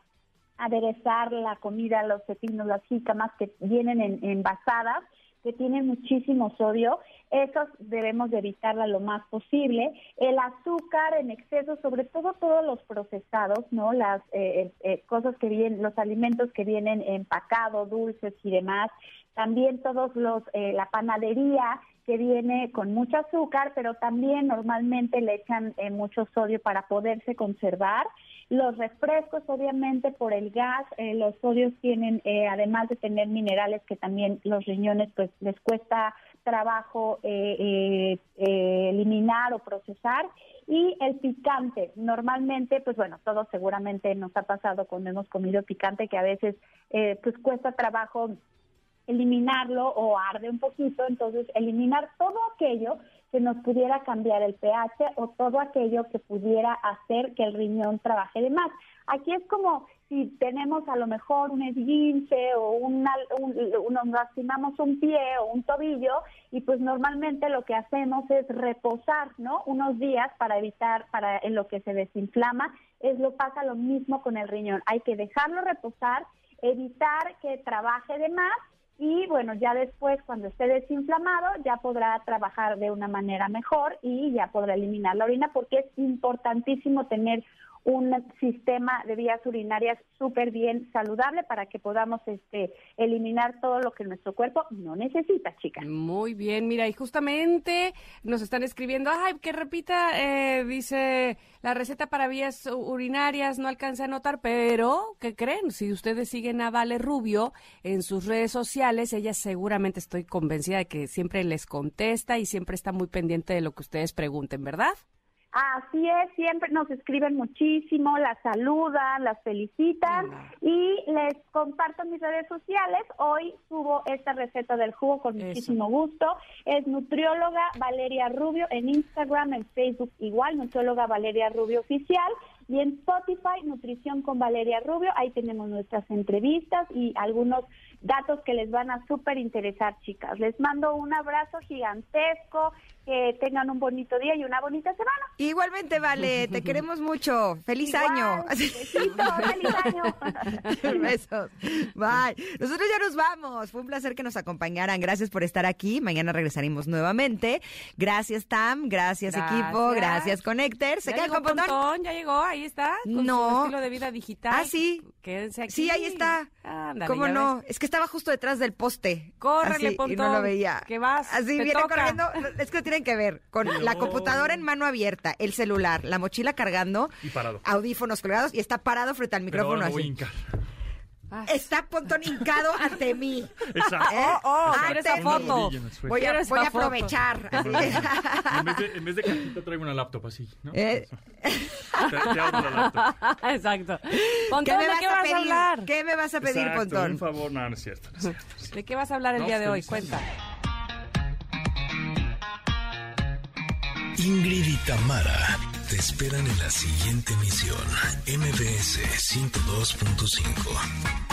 aderezar la comida, los pepinos, las jícamas que vienen en, envasadas, que tienen muchísimo sodio, esos debemos de evitarla lo más posible. El azúcar en exceso, sobre todo todos los procesados, ¿no? Las eh, eh, cosas que vienen, los alimentos que vienen empacados, dulces y demás. También todos los, eh, la panadería que viene con mucho azúcar, pero también normalmente le echan eh, mucho sodio para poderse conservar. Los refrescos, obviamente, por el gas, eh, los sodios tienen, eh, además de tener minerales que también los riñones, pues les cuesta trabajo eh, eh, eh, eliminar o procesar. Y el picante, normalmente, pues bueno, todos seguramente nos ha pasado cuando hemos comido picante que a veces eh, pues cuesta trabajo eliminarlo o arde un poquito, entonces eliminar todo aquello que nos pudiera cambiar el pH o todo aquello que pudiera hacer que el riñón trabaje de más. Aquí es como si tenemos a lo mejor un esguince o una, un, nos lastimamos un pie o un tobillo y pues normalmente lo que hacemos es reposar, ¿no? Unos días para evitar, para en lo que se desinflama, es lo pasa lo mismo con el riñón. Hay que dejarlo reposar, evitar que trabaje de más y bueno, ya después cuando esté desinflamado ya podrá trabajar de una manera mejor y ya podrá eliminar la orina porque es importantísimo tener un sistema de vías urinarias súper bien saludable para que podamos este, eliminar todo lo que nuestro cuerpo no necesita, chicas. Muy bien, mira, y justamente nos están escribiendo, ay, que repita, eh, dice, la receta para vías urinarias no alcanza a notar, pero, ¿qué creen? Si ustedes siguen a Vale Rubio en sus redes sociales, ella seguramente estoy convencida de que siempre les contesta y siempre está muy pendiente de lo que ustedes pregunten, ¿verdad? Así es, siempre nos escriben muchísimo, las saludan, las felicitan y les comparto mis redes sociales. Hoy subo esta receta del jugo con muchísimo gusto. Es nutrióloga Valeria Rubio en Instagram, en Facebook igual, nutrióloga Valeria Rubio Oficial. Y en Spotify, Nutrición con Valeria Rubio, ahí tenemos nuestras entrevistas y algunos datos que les van a súper interesar, chicas. Les mando un abrazo gigantesco, que tengan un bonito día y una bonita semana. Igualmente, Vale, te queremos mucho. ¡Feliz año! Besito, *laughs* ¡Feliz año! *laughs* Besos. Bye. Nosotros ya nos vamos. Fue un placer que nos acompañaran. Gracias por estar aquí. Mañana regresaremos nuevamente. Gracias, Tam. Gracias, equipo. Gracias, Connector. ¿Se queda con Pontón? Ya llegó, ahí está. Con no. Su estilo de vida digital. Ah, sí. Quédense aquí. Sí, ahí está. ¿Cómo no? Es que estaba justo detrás del poste. Córrele, Pontón. Y no lo veía. Que vas. Así viene corriendo. Es que tienen que ver con la computadora en mano abierta, el celular, la mochila cargando. Y parado. Audífonos colgados y está parado frente al micrófono así. Está Pontón hincado ante mí. Exacto. ¿Eh? Oh, oh, esa foto. Voy a, voy a aprovechar. *laughs* en, vez de, en vez de cajita traigo una laptop así. ¿no? Eh. Te, te abro la laptop. *laughs* Exacto. Pontón, ¿de qué vas a, hablar? ¿Qué me vas a pedir, Exacto, Pontón? Un favor, no, no es cierto. No es cierto, no es cierto. ¿De qué vas a hablar el No, día de hoy? Cuenta. Ingrid y Tamara te esperan en la siguiente emisión. MBS 102.5.